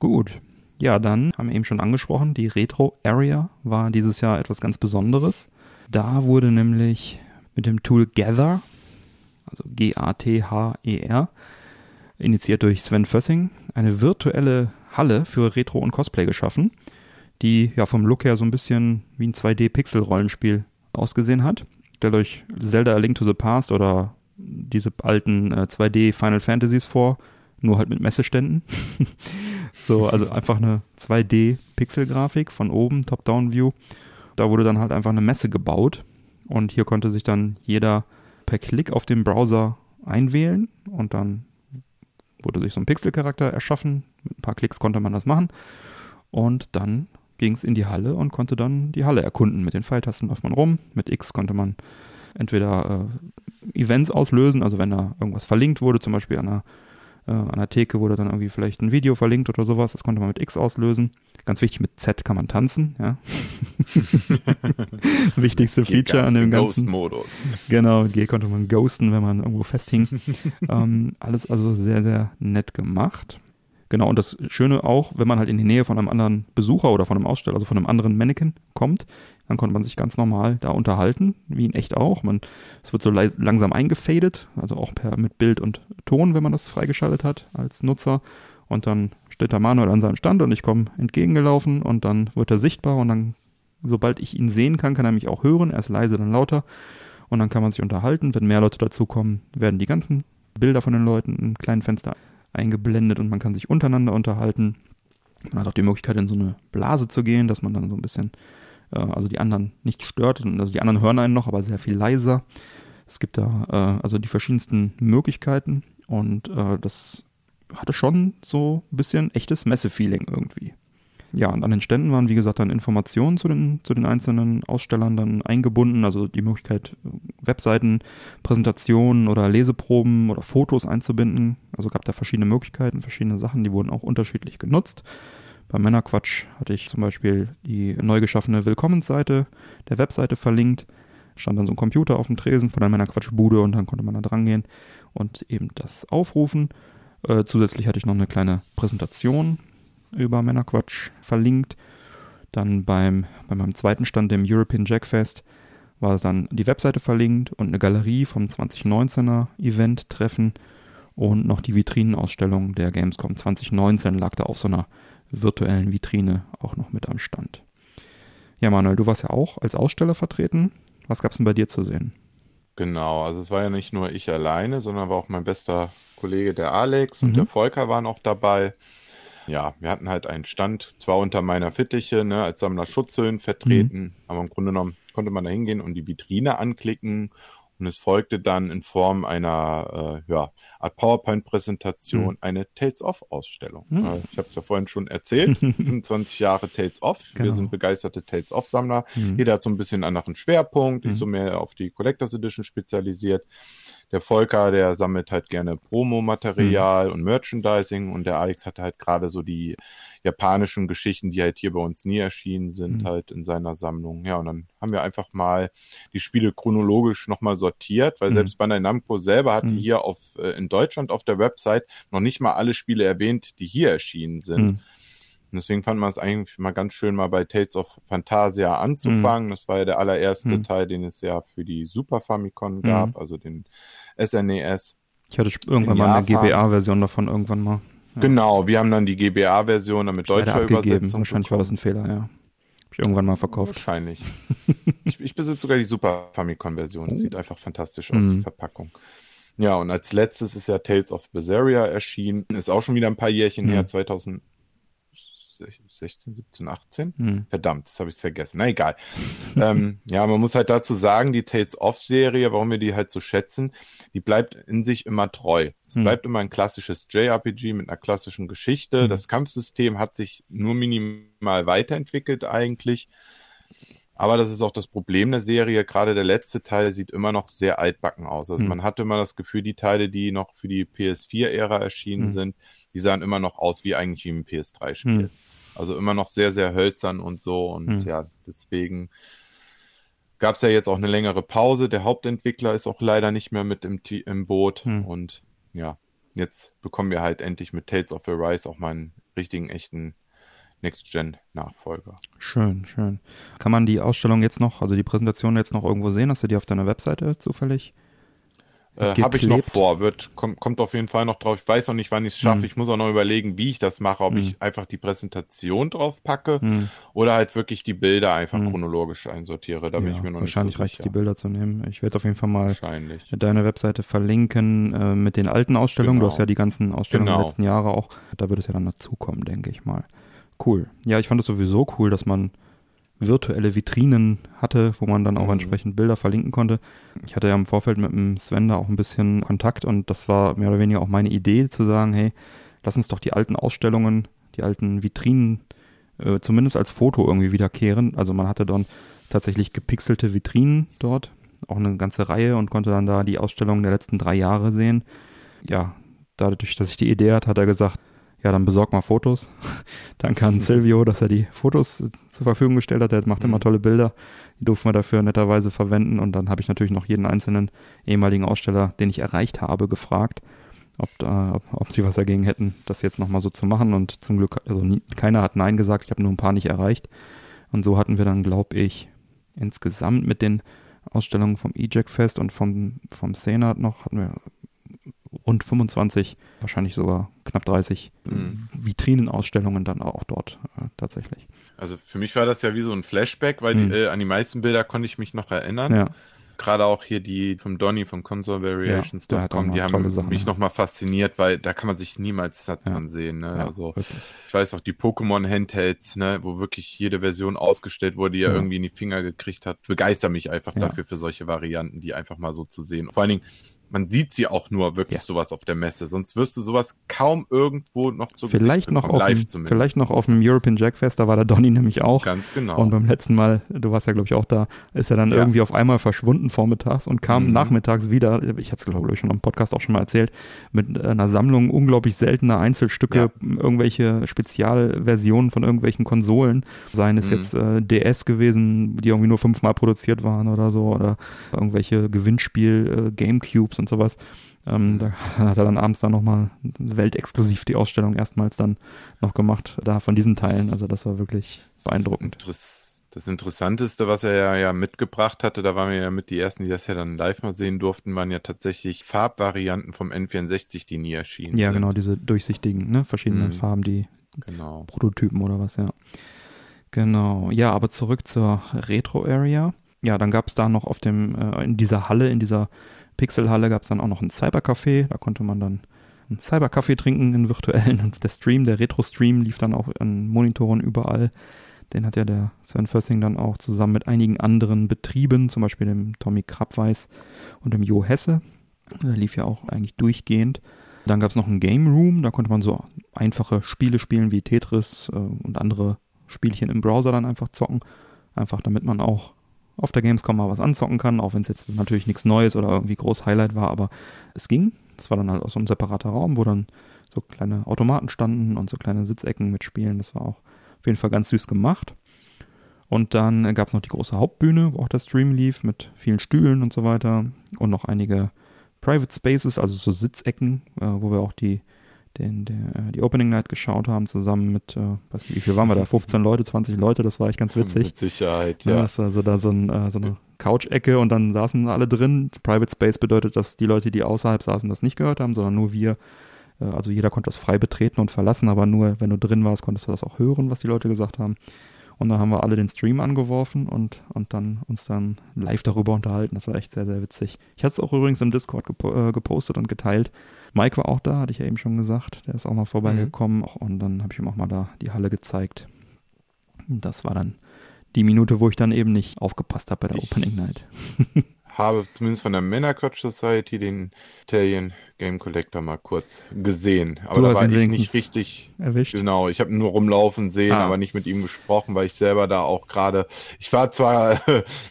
Gut. Ja, dann haben wir eben schon angesprochen, die Retro Area war dieses Jahr etwas ganz Besonderes. Da wurde nämlich mit dem Tool Gather also G-A-T-H-E-R, initiiert durch Sven Fössing, eine virtuelle Halle für Retro und Cosplay geschaffen, die ja vom Look her so ein bisschen wie ein 2D-Pixel-Rollenspiel ausgesehen hat. Stellt euch Zelda A Link to the Past oder diese alten äh, 2D Final Fantasies vor, nur halt mit Messeständen. so, also einfach eine 2D-Pixel-Grafik von oben, Top-Down-View. Da wurde dann halt einfach eine Messe gebaut und hier konnte sich dann jeder per Klick auf dem Browser einwählen und dann wurde sich so ein Pixel-Charakter erschaffen. Mit ein paar Klicks konnte man das machen. Und dann ging es in die Halle und konnte dann die Halle erkunden. Mit den Pfeiltasten läuft man rum. Mit X konnte man entweder äh, Events auslösen, also wenn da irgendwas verlinkt wurde, zum Beispiel an einer, äh, an einer Theke wurde dann irgendwie vielleicht ein Video verlinkt oder sowas, das konnte man mit X auslösen. Ganz wichtig, mit Z kann man tanzen, ja. Wichtigste Feature an dem ganzen. Ghost-Modus. Genau, mit G konnte man ghosten, wenn man irgendwo festhing. ähm, alles also sehr, sehr nett gemacht. Genau, und das Schöne auch, wenn man halt in die Nähe von einem anderen Besucher oder von einem Aussteller, also von einem anderen Mannequin kommt, dann konnte man sich ganz normal da unterhalten, wie in echt auch. Man, es wird so langsam eingefadet, also auch per, mit Bild und Ton, wenn man das freigeschaltet hat als Nutzer. Und dann steht der Manuel an seinem Stand und ich komme entgegengelaufen und dann wird er sichtbar und dann, sobald ich ihn sehen kann, kann er mich auch hören. Er ist leise, dann lauter. Und dann kann man sich unterhalten. Wenn mehr Leute dazukommen, werden die ganzen Bilder von den Leuten in kleinen Fenster eingeblendet und man kann sich untereinander unterhalten. Man hat auch die Möglichkeit, in so eine Blase zu gehen, dass man dann so ein bisschen, äh, also die anderen nicht stört. Also die anderen hören einen noch, aber sehr viel leiser. Es gibt da äh, also die verschiedensten Möglichkeiten und äh, das hatte schon so ein bisschen echtes Messe-Feeling irgendwie. Ja, und an den Ständen waren, wie gesagt, dann Informationen zu den, zu den einzelnen Ausstellern dann eingebunden, also die Möglichkeit, Webseiten, Präsentationen oder Leseproben oder Fotos einzubinden. Also gab da verschiedene Möglichkeiten, verschiedene Sachen, die wurden auch unterschiedlich genutzt. Bei Männerquatsch hatte ich zum Beispiel die neu geschaffene Willkommensseite der Webseite verlinkt. Stand dann so ein Computer auf dem Tresen von der Männerquatsch-Bude und dann konnte man da dran gehen und eben das aufrufen. Äh, zusätzlich hatte ich noch eine kleine Präsentation über Männerquatsch verlinkt. Dann beim, bei meinem zweiten Stand, dem European Jackfest, war dann die Webseite verlinkt und eine Galerie vom 2019er Event-Treffen und noch die Vitrinenausstellung der Gamescom 2019 lag da auf so einer virtuellen Vitrine auch noch mit am Stand. Ja, Manuel, du warst ja auch als Aussteller vertreten. Was gab es denn bei dir zu sehen? Genau, also es war ja nicht nur ich alleine, sondern war auch mein bester Kollege, der Alex mhm. und der Volker waren auch dabei. Ja, wir hatten halt einen Stand, zwar unter meiner Fittiche, ne, als Sammler Schutzhöhen vertreten, mhm. aber im Grunde genommen konnte man da hingehen und die Vitrine anklicken Und es folgte dann in Form einer äh, ja, Art PowerPoint-Präsentation mhm. eine Tales of-Ausstellung. Mhm. Äh, ich habe es ja vorhin schon erzählt, 25 Jahre Tales of. Genau. Wir sind begeisterte Tales of-Sammler. Mhm. Jeder hat so ein bisschen einen anderen Schwerpunkt, ist so mehr auf die Collectors Edition spezialisiert. Der Volker, der sammelt halt gerne Promomaterial und Merchandising und der Alex hatte halt gerade so die japanischen Geschichten, die halt hier bei uns nie erschienen sind, mhm. halt in seiner Sammlung. Ja, und dann haben wir einfach mal die Spiele chronologisch nochmal sortiert, weil mhm. selbst Bandai Namco selber hat mhm. hier auf, äh, in Deutschland auf der Website noch nicht mal alle Spiele erwähnt, die hier erschienen sind. Mhm. Und deswegen fand man es eigentlich mal ganz schön, mal bei Tales of Phantasia anzufangen. Mhm. Das war ja der allererste mhm. Teil, den es ja für die Super Famicom gab, mhm. also den SNES. E ich hatte irgendwann mal eine GBA-Version davon, irgendwann mal. Genau, wir haben dann die GBA-Version dann mit deutscher Übersetzung. Wahrscheinlich war das ein Fehler, ja. Hab ich irgendwann mal verkauft. Wahrscheinlich. ich, ich besitze sogar die Super Famicom-Version. Oh. sieht einfach fantastisch aus, mhm. die Verpackung. Ja, und als letztes ist ja Tales of Berseria erschienen. Ist auch schon wieder ein paar Jährchen mhm. her, 2000, 16, 17, 18? Hm. Verdammt, das habe ich vergessen. Na egal. ähm, ja, man muss halt dazu sagen, die Tales of Serie, warum wir die halt so schätzen, die bleibt in sich immer treu. Es hm. bleibt immer ein klassisches JRPG mit einer klassischen Geschichte. Hm. Das Kampfsystem hat sich nur minimal weiterentwickelt eigentlich. Aber das ist auch das Problem der Serie. Gerade der letzte Teil sieht immer noch sehr altbacken aus. Also mhm. man hatte immer das Gefühl, die Teile, die noch für die PS4-Ära erschienen mhm. sind, die sahen immer noch aus wie eigentlich wie ein PS3-Spiel. Mhm. Also immer noch sehr, sehr hölzern und so. Und mhm. ja, deswegen gab es ja jetzt auch eine längere Pause. Der Hauptentwickler ist auch leider nicht mehr mit im, im Boot. Mhm. Und ja, jetzt bekommen wir halt endlich mit Tales of Arise auch mal einen richtigen, echten Next-Gen-Nachfolger. Schön, schön. Kann man die Ausstellung jetzt noch, also die Präsentation jetzt noch irgendwo sehen? Hast du die auf deiner Webseite zufällig? Äh, Habe ich noch vor, wird, kommt, kommt auf jeden Fall noch drauf. Ich weiß noch nicht, wann ich es schaffe. Hm. Ich muss auch noch überlegen, wie ich das mache, ob hm. ich einfach die Präsentation drauf packe hm. oder halt wirklich die Bilder einfach hm. chronologisch einsortiere. Da ja, bin ich mir noch nicht Wahrscheinlich so reicht es, die Bilder zu nehmen. Ich werde auf jeden Fall mal deine Webseite verlinken äh, mit den alten Ausstellungen. Genau. Du hast ja die ganzen Ausstellungen genau. der letzten Jahre auch. Da wird es ja dann dazukommen, denke ich mal. Cool. Ja, ich fand es sowieso cool, dass man virtuelle Vitrinen hatte, wo man dann auch mhm. entsprechend Bilder verlinken konnte. Ich hatte ja im Vorfeld mit dem Sven da auch ein bisschen Kontakt und das war mehr oder weniger auch meine Idee zu sagen, hey, lass uns doch die alten Ausstellungen, die alten Vitrinen äh, zumindest als Foto irgendwie wiederkehren. Also man hatte dann tatsächlich gepixelte Vitrinen dort, auch eine ganze Reihe und konnte dann da die Ausstellungen der letzten drei Jahre sehen. Ja, dadurch, dass ich die Idee hatte, hat er gesagt, ja, dann besorg mal Fotos. Danke an Silvio, dass er die Fotos zur Verfügung gestellt hat. Der macht immer mhm. tolle Bilder. Die durften wir dafür netterweise verwenden. Und dann habe ich natürlich noch jeden einzelnen ehemaligen Aussteller, den ich erreicht habe, gefragt, ob, da, ob, ob sie was dagegen hätten, das jetzt nochmal so zu machen. Und zum Glück, also nie, keiner hat Nein gesagt. Ich habe nur ein paar nicht erreicht. Und so hatten wir dann, glaube ich, insgesamt mit den Ausstellungen vom E-Jack Fest und vom, vom Senat noch, hatten wir rund 25, wahrscheinlich sogar knapp 30 mhm. Vitrinenausstellungen dann auch dort äh, tatsächlich. Also für mich war das ja wie so ein Flashback, weil mhm. die, äh, an die meisten Bilder konnte ich mich noch erinnern. Ja. Gerade auch hier die vom Donny von Console Variations, ja, die haben Sachen, mich ja. nochmal fasziniert, weil da kann man sich niemals satt dran sehen. Ne? Ja, also wirklich. ich weiß auch die Pokémon Handhelds, ne, wo wirklich jede Version ausgestellt wurde, die er irgendwie in die Finger gekriegt hat, begeister mich einfach dafür für solche Varianten, die einfach mal so zu sehen. Vor allen Dingen man sieht sie auch nur wirklich ja. sowas auf der Messe. Sonst wirst du sowas kaum irgendwo noch zu vielleicht noch auf live zumindest. Vielleicht noch auf dem European Jack Fest, da war der Donny nämlich auch. Ganz genau. Und beim letzten Mal, du warst ja glaube ich auch da, ist er dann ja. irgendwie auf einmal verschwunden vormittags und kam mhm. nachmittags wieder. Ich hatte es glaube ich schon am Podcast auch schon mal erzählt, mit einer Sammlung unglaublich seltener Einzelstücke, ja. irgendwelche Spezialversionen von irgendwelchen Konsolen. Seien es mhm. jetzt äh, DS gewesen, die irgendwie nur fünfmal produziert waren oder so, oder irgendwelche Gewinnspiel äh, Gamecubes und sowas. Ähm, da hat er dann abends dann nochmal weltexklusiv die Ausstellung erstmals dann noch gemacht, da von diesen Teilen. Also das war wirklich beeindruckend. Das Interessanteste, was er ja, ja mitgebracht hatte, da waren wir ja mit die ersten, die das ja dann live mal sehen durften, waren ja tatsächlich Farbvarianten vom N64, die nie erschienen Ja, sind. genau, diese durchsichtigen, ne, verschiedenen mhm. Farben, die genau. Prototypen oder was, ja. Genau, ja, aber zurück zur Retro-Area. Ja, dann gab es da noch auf dem, äh, in dieser Halle, in dieser Pixelhalle gab es dann auch noch ein Cybercafé. Da konnte man dann einen Cybercafé trinken, in virtuellen. Und der Stream, der Retro-Stream lief dann auch an Monitoren überall. Den hat ja der Sven Fössing dann auch zusammen mit einigen anderen Betrieben, zum Beispiel dem Tommy Krabweis und dem Jo Hesse. Der lief ja auch eigentlich durchgehend. Dann gab es noch ein Game Room, da konnte man so einfache Spiele spielen wie Tetris äh, und andere Spielchen im Browser dann einfach zocken. Einfach damit man auch auf der Gamescom mal was anzocken kann, auch wenn es jetzt natürlich nichts Neues oder irgendwie groß Highlight war, aber es ging. Das war dann halt auch so ein separater Raum, wo dann so kleine Automaten standen und so kleine Sitzecken mit Spielen. Das war auch auf jeden Fall ganz süß gemacht. Und dann gab es noch die große Hauptbühne, wo auch der Stream lief mit vielen Stühlen und so weiter und noch einige Private Spaces, also so Sitzecken, äh, wo wir auch die, den, der, äh, die Opening Night geschaut haben, zusammen mit, äh, weiß nicht, wie viel waren wir da? 15 Leute, 20 Leute, das war echt ganz witzig. Mit Sicherheit, ja. ja das also da so, ein, äh, so eine Couch-Ecke und dann saßen alle drin. Private Space bedeutet, dass die Leute, die außerhalb saßen, das nicht gehört haben, sondern nur wir. Äh, also jeder konnte das frei betreten und verlassen, aber nur wenn du drin warst, konntest du das auch hören, was die Leute gesagt haben. Und da haben wir alle den Stream angeworfen und, und dann uns dann live darüber unterhalten. Das war echt sehr, sehr witzig. Ich hatte es auch übrigens im Discord gepo äh, gepostet und geteilt. Mike war auch da, hatte ich ja eben schon gesagt. Der ist auch mal vorbeigekommen mhm. und dann habe ich ihm auch mal da die Halle gezeigt. Das war dann die Minute, wo ich dann eben nicht aufgepasst habe bei der ich Opening Night. habe zumindest von der Männerquatsch Society den Italian Game Collector mal kurz gesehen. Aber du da war ich nicht richtig erwischt. Genau, ich habe nur rumlaufen sehen, ah. aber nicht mit ihm gesprochen, weil ich selber da auch gerade, ich war zwar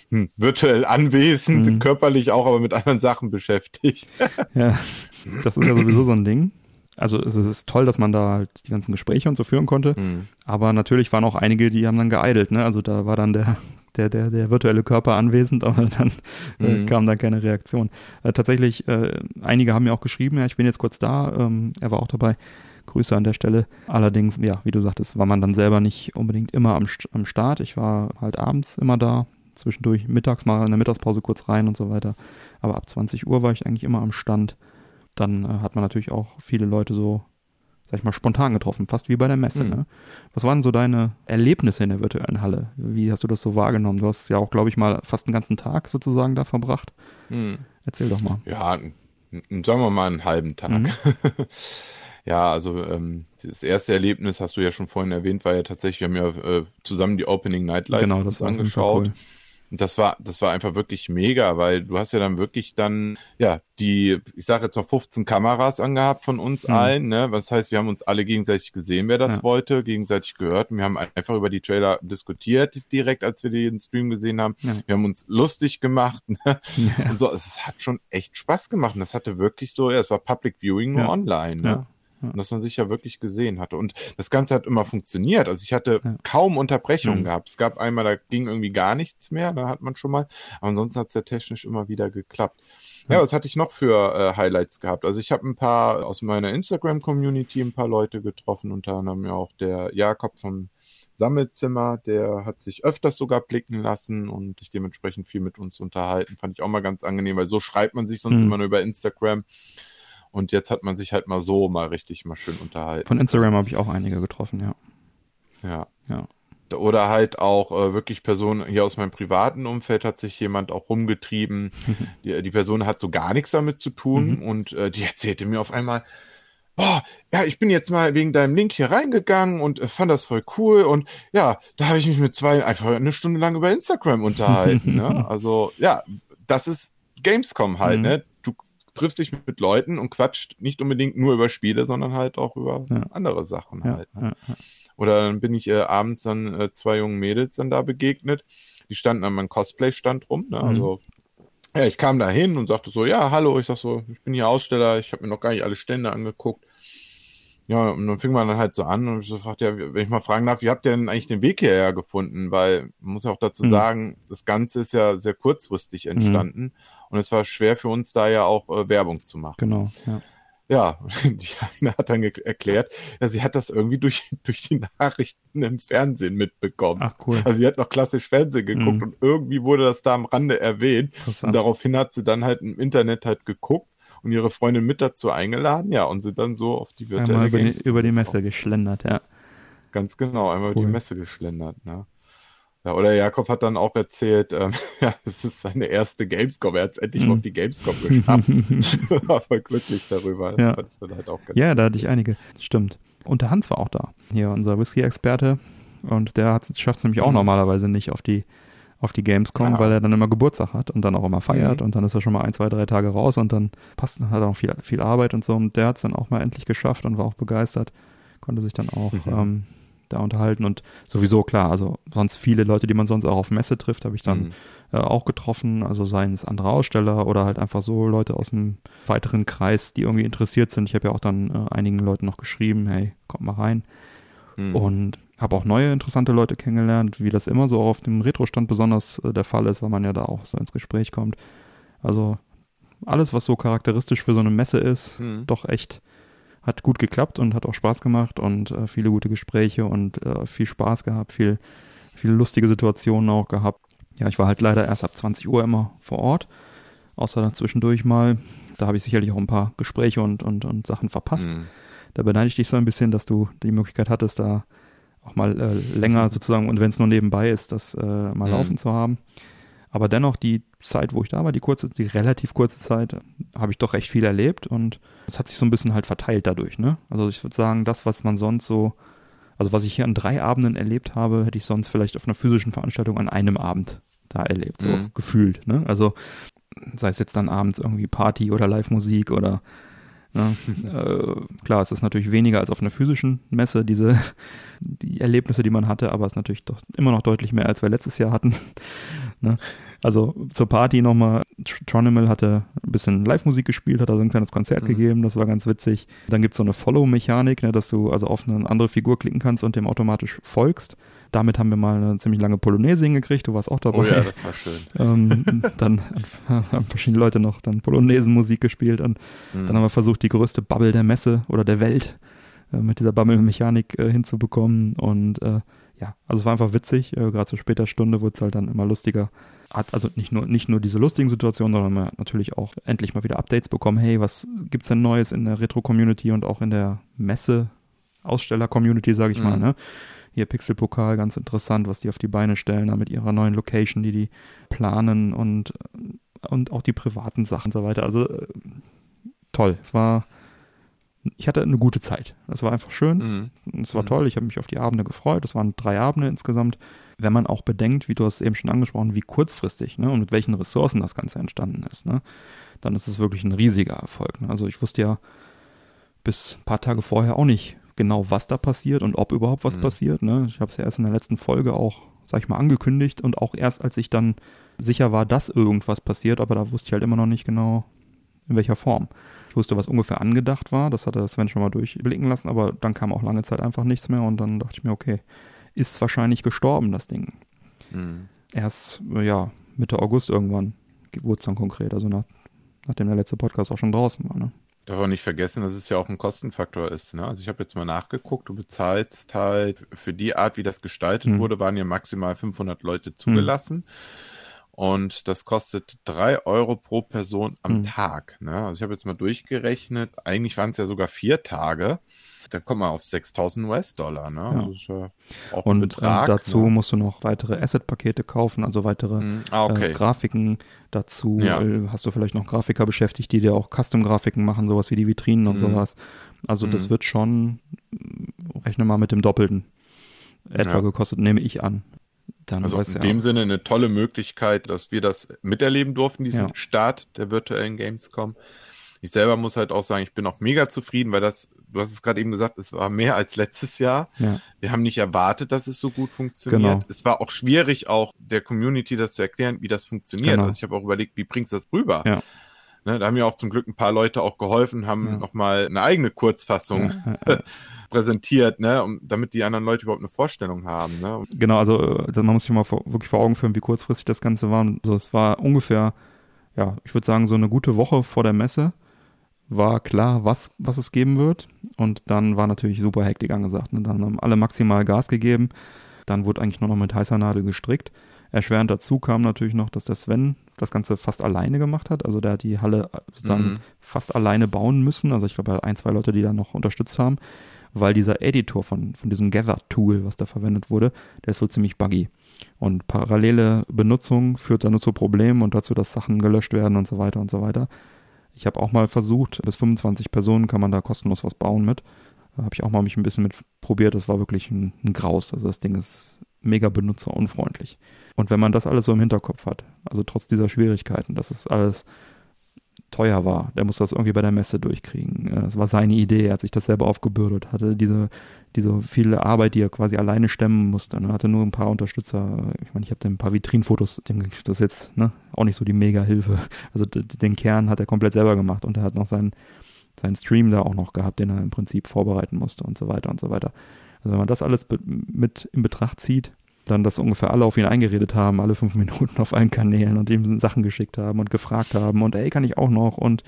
virtuell anwesend, mhm. körperlich auch, aber mit anderen Sachen beschäftigt. ja, das ist ja sowieso so ein Ding also es ist toll, dass man da halt die ganzen Gespräche und so führen konnte. Mhm. Aber natürlich waren auch einige, die haben dann geeidelt, ne? Also da war dann der, der, der, der virtuelle Körper anwesend, aber dann äh, mhm. äh, kam da keine Reaktion. Äh, tatsächlich, äh, einige haben mir auch geschrieben, ja, ich bin jetzt kurz da, ähm, er war auch dabei. Grüße an der Stelle. Allerdings, ja, wie du sagtest, war man dann selber nicht unbedingt immer am, am Start. Ich war halt abends immer da, zwischendurch mittags mal in der Mittagspause kurz rein und so weiter. Aber ab 20 Uhr war ich eigentlich immer am Stand dann äh, hat man natürlich auch viele Leute so, sag ich mal, spontan getroffen, fast wie bei der Messe. Mhm. Ne? Was waren so deine Erlebnisse in der virtuellen Halle? Wie hast du das so wahrgenommen? Du hast ja auch, glaube ich, mal fast einen ganzen Tag sozusagen da verbracht. Mhm. Erzähl doch mal. Ja, sagen wir mal einen halben Tag. Mhm. ja, also ähm, das erste Erlebnis hast du ja schon vorhin erwähnt, war ja tatsächlich, wir haben ja äh, zusammen die Opening Night Live genau, das angeschaut. Cool das war, das war einfach wirklich mega, weil du hast ja dann wirklich dann, ja, die, ich sage jetzt noch 15 Kameras angehabt von uns mhm. allen, ne? Was heißt, wir haben uns alle gegenseitig gesehen, wer das ja. wollte, gegenseitig gehört. Und wir haben einfach über die Trailer diskutiert, direkt, als wir den Stream gesehen haben. Ja. Wir haben uns lustig gemacht, ne? Ja. Und so, es hat schon echt Spaß gemacht. Und das hatte wirklich so, ja, es war Public Viewing nur online, ne? Und dass man sich ja wirklich gesehen hatte. Und das Ganze hat immer funktioniert. Also ich hatte ja. kaum Unterbrechungen mhm. gehabt. Es gab einmal, da ging irgendwie gar nichts mehr, da hat man schon mal. Aber ansonsten hat es ja technisch immer wieder geklappt. Ja, was hatte ich noch für äh, Highlights gehabt? Also ich habe ein paar aus meiner Instagram-Community ein paar Leute getroffen, unter anderem ja auch der Jakob vom Sammelzimmer, der hat sich öfters sogar blicken lassen und sich dementsprechend viel mit uns unterhalten. Fand ich auch mal ganz angenehm, weil so schreibt man sich sonst mhm. immer nur über Instagram. Und jetzt hat man sich halt mal so mal richtig mal schön unterhalten. Von Instagram habe ich auch einige getroffen, ja. Ja. Ja. Oder halt auch äh, wirklich Personen hier aus meinem privaten Umfeld hat sich jemand auch rumgetrieben. die, die Person hat so gar nichts damit zu tun mhm. und äh, die erzählte mir auf einmal, boah, ja, ich bin jetzt mal wegen deinem Link hier reingegangen und äh, fand das voll cool und ja, da habe ich mich mit zwei einfach eine Stunde lang über Instagram unterhalten. ne? Also ja, das ist Gamescom halt, mhm. ne? Triffst dich mit Leuten und quatscht nicht unbedingt nur über Spiele, sondern halt auch über ja. andere Sachen ja, halt. Ne? Ja, Oder dann bin ich äh, abends dann äh, zwei jungen Mädels dann da begegnet. Die standen an meinem Cosplay-Stand rum. Ne? Mhm. Also ja, ich kam da hin und sagte so, ja, hallo, ich sag so, ich bin hier Aussteller, ich habe mir noch gar nicht alle Stände angeguckt. Ja, und dann fing man dann halt so an und ich so fragte, ja, wenn ich mal fragen darf, wie habt ihr denn eigentlich den Weg hierher gefunden? Weil, man muss ja auch dazu mhm. sagen, das Ganze ist ja sehr kurzfristig mhm. entstanden. Mhm. Und es war schwer für uns da ja auch äh, Werbung zu machen. Genau, ja. Ja, die eine hat dann erklärt, ja, sie hat das irgendwie durch, durch die Nachrichten im Fernsehen mitbekommen. Ach cool. Also sie hat noch klassisch Fernsehen geguckt mhm. und irgendwie wurde das da am Rande erwähnt. Und daraufhin hat sie dann halt im Internet halt geguckt und ihre Freundin mit dazu eingeladen, ja, und sind dann so auf die virtuelle einmal über die, über die Messe geschlendert, ja. Ganz genau, einmal cool. über die Messe geschlendert, ne? Ja, oder Jakob hat dann auch erzählt, ähm, ja, es ist seine erste Gamescom. Er hat es endlich mhm. auf die Gamescom geschafft. war voll glücklich darüber. Ja, halt ja da hatte ich einige. Stimmt. Und der Hans war auch da. Hier, unser Whisky-Experte. und der schafft es nämlich auch mhm. normalerweise nicht auf die auf die Gamescom, ah. weil er dann immer Geburtstag hat und dann auch immer feiert mhm. und dann ist er schon mal ein, zwei, drei Tage raus und dann passt, hat er auch viel, viel Arbeit und so und der hat es dann auch mal endlich geschafft und war auch begeistert, konnte sich dann auch mhm. ähm, da unterhalten und sowieso klar, also sonst viele Leute, die man sonst auch auf Messe trifft, habe ich dann mhm. äh, auch getroffen, also seien es andere Aussteller oder halt einfach so Leute aus dem weiteren Kreis, die irgendwie interessiert sind. Ich habe ja auch dann äh, einigen Leuten noch geschrieben, hey, kommt mal rein. Mhm. Und habe auch neue interessante Leute kennengelernt, wie das immer so auf dem Retro-Stand besonders äh, der Fall ist, weil man ja da auch so ins Gespräch kommt. Also alles, was so charakteristisch für so eine Messe ist, mhm. doch echt hat gut geklappt und hat auch Spaß gemacht und äh, viele gute Gespräche und äh, viel Spaß gehabt, viel, viele lustige Situationen auch gehabt. Ja, ich war halt leider erst ab 20 Uhr immer vor Ort, außer zwischendurch mal. Da habe ich sicherlich auch ein paar Gespräche und, und, und Sachen verpasst. Mhm. Da beneide ich dich so ein bisschen, dass du die Möglichkeit hattest, da auch mal äh, länger sozusagen und wenn es nur nebenbei ist, das äh, mal mhm. laufen zu haben. Aber dennoch die Zeit, wo ich da war, die kurze, die relativ kurze Zeit, habe ich doch recht viel erlebt und es hat sich so ein bisschen halt verteilt dadurch. Ne? Also ich würde sagen, das, was man sonst so, also was ich hier an drei Abenden erlebt habe, hätte ich sonst vielleicht auf einer physischen Veranstaltung an einem Abend da erlebt, so mhm. gefühlt. Ne? Also sei es jetzt dann abends irgendwie Party oder Live-Musik oder Ne? äh, klar, es ist natürlich weniger als auf einer physischen Messe, diese die Erlebnisse, die man hatte, aber es ist natürlich doch immer noch deutlich mehr, als wir letztes Jahr hatten. ne? Also zur Party nochmal, Tronimal hatte ein bisschen Live-Musik gespielt, hat also ein kleines Konzert mhm. gegeben, das war ganz witzig. Dann gibt es so eine Follow-Mechanik, ne, dass du also auf eine andere Figur klicken kannst und dem automatisch folgst. Damit haben wir mal eine ziemlich lange Polonaise hingekriegt, du warst auch dabei. Oh ja, das war schön. ähm, dann haben verschiedene Leute noch dann Polonaisenmusik gespielt und mhm. dann haben wir versucht, die größte Bubble der Messe oder der Welt äh, mit dieser Bubble-Mechanik äh, hinzubekommen und äh, ja, also es war einfach witzig, äh, gerade zu später Stunde wurde es halt dann immer lustiger hat also nicht nur, nicht nur diese lustigen Situationen, sondern man hat natürlich auch endlich mal wieder Updates bekommen. Hey, was gibt's denn Neues in der Retro-Community und auch in der Messe, Aussteller-Community, sage ich mhm. mal, ne? Hier Pixel-Pokal, ganz interessant, was die auf die Beine stellen, da mit ihrer neuen Location, die die planen und, und auch die privaten Sachen und so weiter. Also äh, toll. Es war, ich hatte eine gute Zeit. Es war einfach schön. Mhm. Es war mhm. toll. Ich habe mich auf die Abende gefreut. Es waren drei Abende insgesamt wenn man auch bedenkt, wie du hast eben schon angesprochen, wie kurzfristig ne, und mit welchen Ressourcen das Ganze entstanden ist, ne, dann ist es wirklich ein riesiger Erfolg. Ne? Also ich wusste ja bis ein paar Tage vorher auch nicht genau, was da passiert und ob überhaupt was mhm. passiert. Ne? Ich habe es ja erst in der letzten Folge auch, sag ich mal, angekündigt und auch erst, als ich dann sicher war, dass irgendwas passiert, aber da wusste ich halt immer noch nicht genau, in welcher Form. Ich wusste, was ungefähr angedacht war, das hatte Sven schon mal durchblicken lassen, aber dann kam auch lange Zeit einfach nichts mehr und dann dachte ich mir, okay, ist wahrscheinlich gestorben, das Ding. Mhm. Erst, ja, Mitte August irgendwann wurde es dann konkret, also nach, nachdem der letzte Podcast auch schon draußen war. Ne? Darf auch nicht vergessen, dass es ja auch ein Kostenfaktor ist. Ne? Also ich habe jetzt mal nachgeguckt, du bezahlst halt für die Art, wie das gestaltet mhm. wurde, waren ja maximal 500 Leute zugelassen. Mhm. Und das kostet drei Euro pro Person am mhm. Tag. Ne? Also ich habe jetzt mal durchgerechnet, eigentlich waren es ja sogar vier Tage da kommt man auf 6000 US-Dollar. Ne? Ja. Ja und Betrag, dazu ne? musst du noch weitere Asset-Pakete kaufen, also weitere mm, ah, okay. äh, Grafiken dazu. Ja. Äh, hast du vielleicht noch Grafiker beschäftigt, die dir auch Custom-Grafiken machen, sowas wie die Vitrinen und mm. sowas. Also das mhm. wird schon, rechne mal mit dem Doppelten etwa gekostet, nehme ich an. Dann also in dem Sinne eine tolle Möglichkeit, dass wir das miterleben durften, diesen Start der virtuellen Gamescom. Ich selber muss halt auch sagen, ich bin auch mega zufrieden, weil das du hast es gerade eben gesagt, es war mehr als letztes Jahr. Ja. Wir haben nicht erwartet, dass es so gut funktioniert. Genau. Es war auch schwierig, auch der Community das zu erklären, wie das funktioniert. Genau. Also ich habe auch überlegt, wie bringst du das rüber? Ja. Ne, da haben ja auch zum Glück ein paar Leute auch geholfen, haben ja. nochmal eine eigene Kurzfassung ja, präsentiert, ne, um, damit die anderen Leute überhaupt eine Vorstellung haben. Ne? Genau, also äh, man muss sich mal vor, wirklich vor Augen führen, wie kurzfristig das Ganze war. Also es war ungefähr, ja, ich würde sagen, so eine gute Woche vor der Messe war klar, was, was es geben wird. Und dann war natürlich super Hektik angesagt. Ne? dann haben alle maximal Gas gegeben. Dann wurde eigentlich nur noch mit heißer Nadel gestrickt. Erschwerend dazu kam natürlich noch, dass der Sven das Ganze fast alleine gemacht hat. Also der hat die Halle sozusagen mhm. fast alleine bauen müssen. Also ich glaube, er hat ein, zwei Leute, die da noch unterstützt haben, weil dieser Editor von, von diesem Gather-Tool, was da verwendet wurde, der ist wohl ziemlich buggy. Und parallele Benutzung führt dann nur zu Problemen und dazu, dass Sachen gelöscht werden und so weiter und so weiter. Ich habe auch mal versucht, bis 25 Personen kann man da kostenlos was bauen mit. Da habe ich auch mal mich ein bisschen mit probiert. Das war wirklich ein, ein Graus. Also das Ding ist mega benutzerunfreundlich. Und wenn man das alles so im Hinterkopf hat, also trotz dieser Schwierigkeiten, dass es alles teuer war, der musste das irgendwie bei der Messe durchkriegen. Es war seine Idee, er hat sich das selber aufgebürdet, hatte diese, diese viele Arbeit, die er quasi alleine stemmen musste. Er ne? hatte nur ein paar Unterstützer. Ich meine, ich habe ein paar Vitrinfotos, das ist jetzt ne, auch nicht so die Mega-Hilfe. Also den Kern hat er komplett selber gemacht und er hat noch seinen, seinen Stream da auch noch gehabt, den er im Prinzip vorbereiten musste und so weiter und so weiter. Also wenn man das alles mit in Betracht zieht, dann, dass ungefähr alle auf ihn eingeredet haben, alle fünf Minuten auf allen Kanälen und ihm Sachen geschickt haben und gefragt haben und ey, kann ich auch noch? Und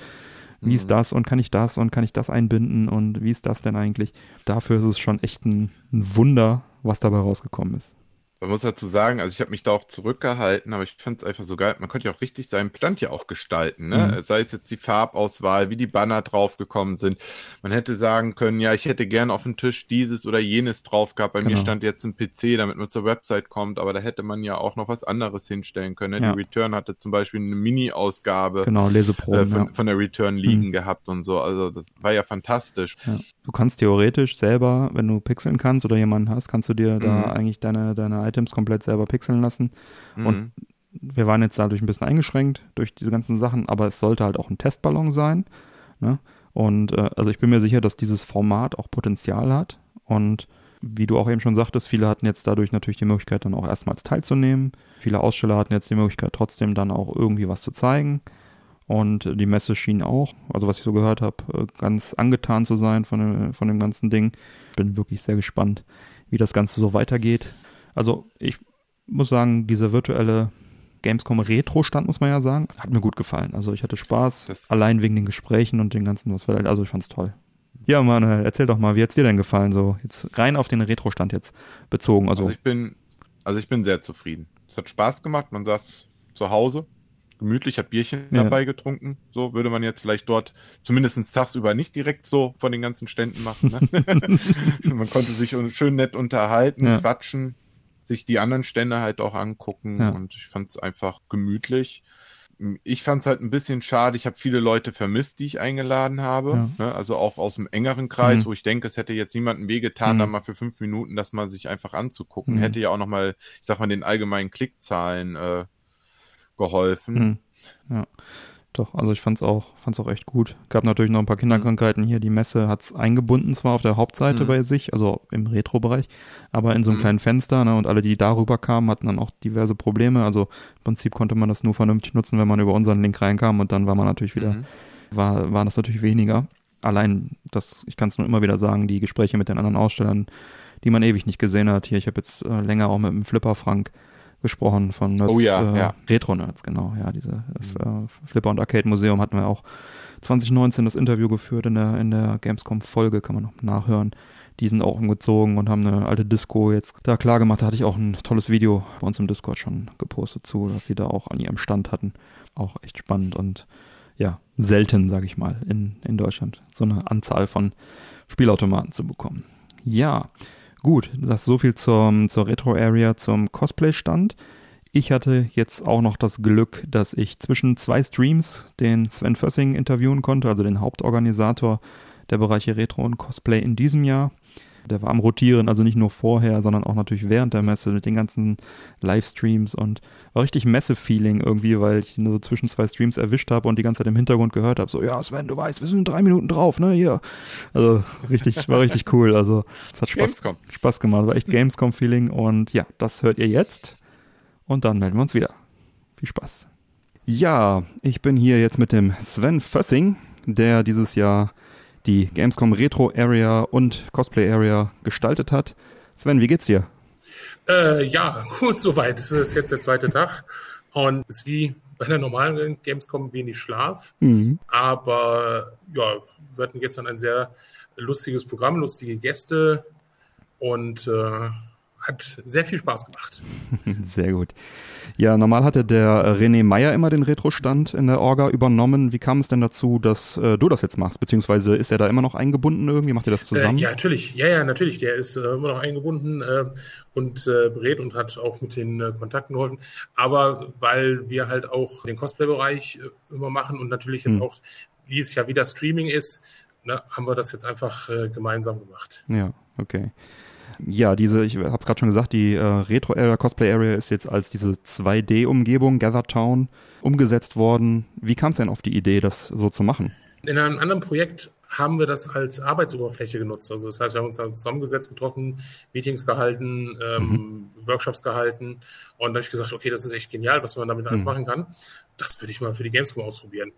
wie mhm. ist das? Und kann ich das? Und kann ich das einbinden? Und wie ist das denn eigentlich? Dafür ist es schon echt ein, ein Wunder, was dabei rausgekommen ist man muss dazu sagen, also ich habe mich da auch zurückgehalten, aber ich fand es einfach so geil. Man konnte ja auch richtig seinen Plant ja auch gestalten, ne? Mhm. Sei es jetzt die Farbauswahl, wie die Banner draufgekommen sind. Man hätte sagen können, ja, ich hätte gern auf dem Tisch dieses oder jenes drauf gehabt. Bei genau. mir stand jetzt ein PC, damit man zur Website kommt, aber da hätte man ja auch noch was anderes hinstellen können. Ne? Ja. Die Return hatte zum Beispiel eine Mini-Ausgabe genau, Leseproben, äh, von, ja. von, der Return liegen mhm. gehabt und so. Also das war ja fantastisch. Ja. Du kannst theoretisch selber, wenn du pixeln kannst oder jemanden hast, kannst du dir mhm. da eigentlich deine, deine Items komplett selber pixeln lassen. Mhm. Und wir waren jetzt dadurch ein bisschen eingeschränkt durch diese ganzen Sachen, aber es sollte halt auch ein Testballon sein. Ne? Und äh, also ich bin mir sicher, dass dieses Format auch Potenzial hat. Und wie du auch eben schon sagtest, viele hatten jetzt dadurch natürlich die Möglichkeit, dann auch erstmals teilzunehmen. Viele Aussteller hatten jetzt die Möglichkeit, trotzdem dann auch irgendwie was zu zeigen. Und die Messe schien auch, also was ich so gehört habe, äh, ganz angetan zu sein von dem, von dem ganzen Ding. Bin wirklich sehr gespannt, wie das Ganze so weitergeht. Also ich muss sagen, dieser virtuelle Gamescom Retro-Stand, muss man ja sagen, hat mir gut gefallen. Also ich hatte Spaß, das allein wegen den Gesprächen und den ganzen, was wir, also ich fand's toll. Ja, Manuel, erzähl doch mal, wie hat's dir denn gefallen? So, jetzt rein auf den Retro-Stand jetzt bezogen. Also, also ich bin, also ich bin sehr zufrieden. Es hat Spaß gemacht, man saß zu Hause, gemütlich, hat Bierchen ja. dabei getrunken. So würde man jetzt vielleicht dort zumindest tagsüber nicht direkt so von den ganzen Ständen machen. Ne? man konnte sich schön nett unterhalten, ja. quatschen sich die anderen Stände halt auch angucken ja. und ich fand es einfach gemütlich. Ich fand es halt ein bisschen schade. Ich habe viele Leute vermisst, die ich eingeladen habe. Ja. Ne? Also auch aus dem engeren Kreis, mhm. wo ich denke, es hätte jetzt niemandem wehgetan, mhm. da mal für fünf Minuten das mal sich einfach anzugucken. Mhm. Hätte ja auch nochmal, ich sag mal, den allgemeinen Klickzahlen äh, geholfen. Mhm. Ja. Doch, also ich fand's auch, fand's auch echt gut. Gab natürlich noch ein paar Kinderkrankheiten hier. Die Messe hat's eingebunden, zwar auf der Hauptseite mhm. bei sich, also im Retro-Bereich, aber in so einem mhm. kleinen Fenster, ne, und alle, die darüber kamen, hatten dann auch diverse Probleme. Also im Prinzip konnte man das nur vernünftig nutzen, wenn man über unseren Link reinkam und dann war man natürlich wieder, mhm. war, war das natürlich weniger. Allein, das, ich kann es nur immer wieder sagen, die Gespräche mit den anderen Ausstellern, die man ewig nicht gesehen hat. Hier, ich habe jetzt äh, länger auch mit dem Flipper Frank gesprochen von Nerds, oh ja, äh, ja. Retro-Nerds, genau. Ja, diese mhm. Flipper und Arcade Museum hatten wir auch 2019 das Interview geführt in der, in der Gamescom-Folge, kann man noch nachhören. Die sind auch umgezogen und haben eine alte Disco jetzt da klar gemacht. Da hatte ich auch ein tolles Video bei uns im Discord schon gepostet zu, dass sie da auch an ihrem Stand hatten. Auch echt spannend und ja, selten, sage ich mal, in, in Deutschland so eine Anzahl von Spielautomaten zu bekommen. Ja, Gut, das so viel zum, zur Retro-Area, zum Cosplay-Stand. Ich hatte jetzt auch noch das Glück, dass ich zwischen zwei Streams den Sven Fössing interviewen konnte, also den Hauptorganisator der Bereiche Retro und Cosplay in diesem Jahr. Der war am Rotieren, also nicht nur vorher, sondern auch natürlich während der Messe mit den ganzen Livestreams und war richtig Messe-Feeling irgendwie, weil ich nur so zwischen zwei Streams erwischt habe und die ganze Zeit im Hintergrund gehört habe, so, ja, Sven, du weißt, wir sind drei Minuten drauf, ne, hier. Also richtig, war richtig cool. Also es hat Spaß, Spaß gemacht, war echt Gamescom-Feeling und ja, das hört ihr jetzt und dann melden wir uns wieder. Viel Spaß. Ja, ich bin hier jetzt mit dem Sven Fössing, der dieses Jahr die Gamescom Retro Area und Cosplay Area gestaltet hat. Sven, wie geht's dir? Äh, ja, gut, soweit. Es ist jetzt der zweite Tag und es ist wie bei einer normalen Gamescom wenig Schlaf. Mhm. Aber ja, wir hatten gestern ein sehr lustiges Programm, lustige Gäste und äh, hat sehr viel Spaß gemacht. Sehr gut. Ja, normal hatte der René Meyer immer den Retro-Stand in der Orga übernommen. Wie kam es denn dazu, dass äh, du das jetzt machst? Beziehungsweise ist er da immer noch eingebunden irgendwie? Macht ihr das zusammen? Äh, ja, natürlich. Ja, ja, natürlich. Der ist äh, immer noch eingebunden äh, und äh, berät und hat auch mit den äh, Kontakten geholfen. Aber weil wir halt auch den Cosplay-Bereich äh, immer machen und natürlich jetzt hm. auch dieses Jahr wieder Streaming ist, ne, haben wir das jetzt einfach äh, gemeinsam gemacht. Ja, okay. Ja, diese, ich habe es gerade schon gesagt, die äh, Retro-Area, Cosplay-Area ist jetzt als diese 2D-Umgebung, Gather Town, umgesetzt worden. Wie kam es denn auf die Idee, das so zu machen? In einem anderen Projekt haben wir das als Arbeitsoberfläche genutzt. Also das heißt, wir haben uns dann zusammengesetzt, getroffen, Meetings gehalten, ähm, mhm. Workshops gehalten und dann habe ich gesagt, okay, das ist echt genial, was man damit alles mhm. machen kann. Das würde ich mal für die Gamescom ausprobieren.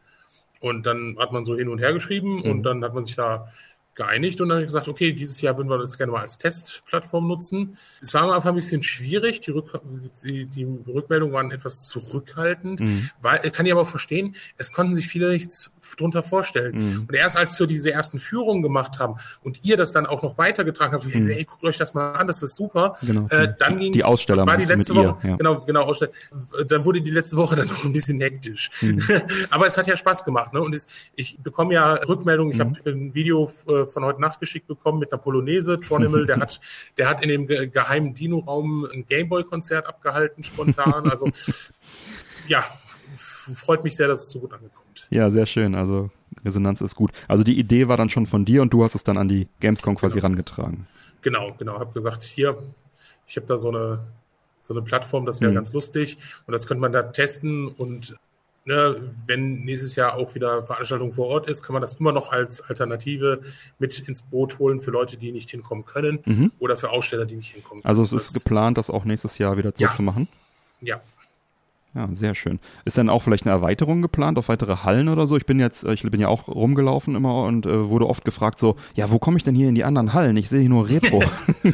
Und dann hat man so hin und her geschrieben mhm. und dann hat man sich da geeinigt und dann habe ich gesagt, okay, dieses Jahr würden wir das gerne mal als Testplattform nutzen. Es war am Anfang ein bisschen schwierig, die, Rück die, die Rückmeldungen waren etwas zurückhaltend, mhm. weil, kann ich aber verstehen, es konnten sich viele nichts drunter vorstellen. Mhm. Und erst als wir diese ersten Führungen gemacht haben und ihr das dann auch noch weitergetragen habt, mhm. ey, guckt euch das mal an, das ist super. Genau. Äh, dann ging die Aussteller war die letzte Woche, ihr, ja. genau, genau, Aussteller. Dann wurde die letzte Woche dann noch ein bisschen hektisch. Mhm. aber es hat ja Spaß gemacht, ne? Und es, ich bekomme ja Rückmeldungen, ich mhm. habe ein Video äh, von heute Nacht geschickt bekommen mit einer Polonaise. Tronimal, der hat, der hat in dem geheimen Dino-Raum ein Gameboy-Konzert abgehalten, spontan. Also ja, freut mich sehr, dass es so gut angekommt. Ja, sehr schön. Also Resonanz ist gut. Also die Idee war dann schon von dir und du hast es dann an die Gamescom quasi genau. rangetragen. Genau, genau. Hab gesagt, hier, ich habe da so eine so eine Plattform, das wäre mhm. ganz lustig und das könnte man da testen und ne, wenn nächstes Jahr auch wieder Veranstaltung vor Ort ist, kann man das immer noch als Alternative mit ins Boot holen für Leute, die nicht hinkommen können mhm. oder für Aussteller, die nicht hinkommen können. Also es ist das, geplant, das auch nächstes Jahr wieder so ja. zu machen? Ja, ja, sehr schön. Ist dann auch vielleicht eine Erweiterung geplant auf weitere Hallen oder so? Ich bin jetzt, ich bin ja auch rumgelaufen immer und äh, wurde oft gefragt so, ja, wo komme ich denn hier in die anderen Hallen? Ich sehe hier nur Retro.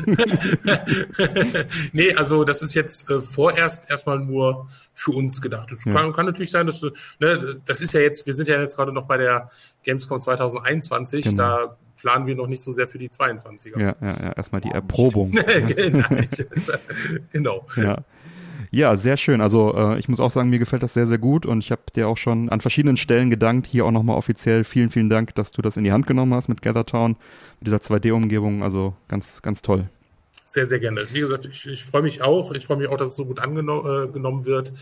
nee, also das ist jetzt äh, vorerst erstmal nur für uns gedacht. Das ja. kann, kann, natürlich sein, dass du, ne, das ist ja jetzt, wir sind ja jetzt gerade noch bei der Gamescom 2021, genau. da planen wir noch nicht so sehr für die 22er. Ja, ja, ja. erstmal die Erprobung. genau. Ja. Ja, sehr schön. Also äh, ich muss auch sagen, mir gefällt das sehr, sehr gut und ich habe dir auch schon an verschiedenen Stellen gedankt. Hier auch nochmal offiziell vielen, vielen Dank, dass du das in die Hand genommen hast mit Gathertown, mit dieser 2D-Umgebung. Also ganz, ganz toll. Sehr, sehr gerne. Wie gesagt, ich, ich freue mich auch. Ich freue mich auch, dass es so gut angenommen äh, wird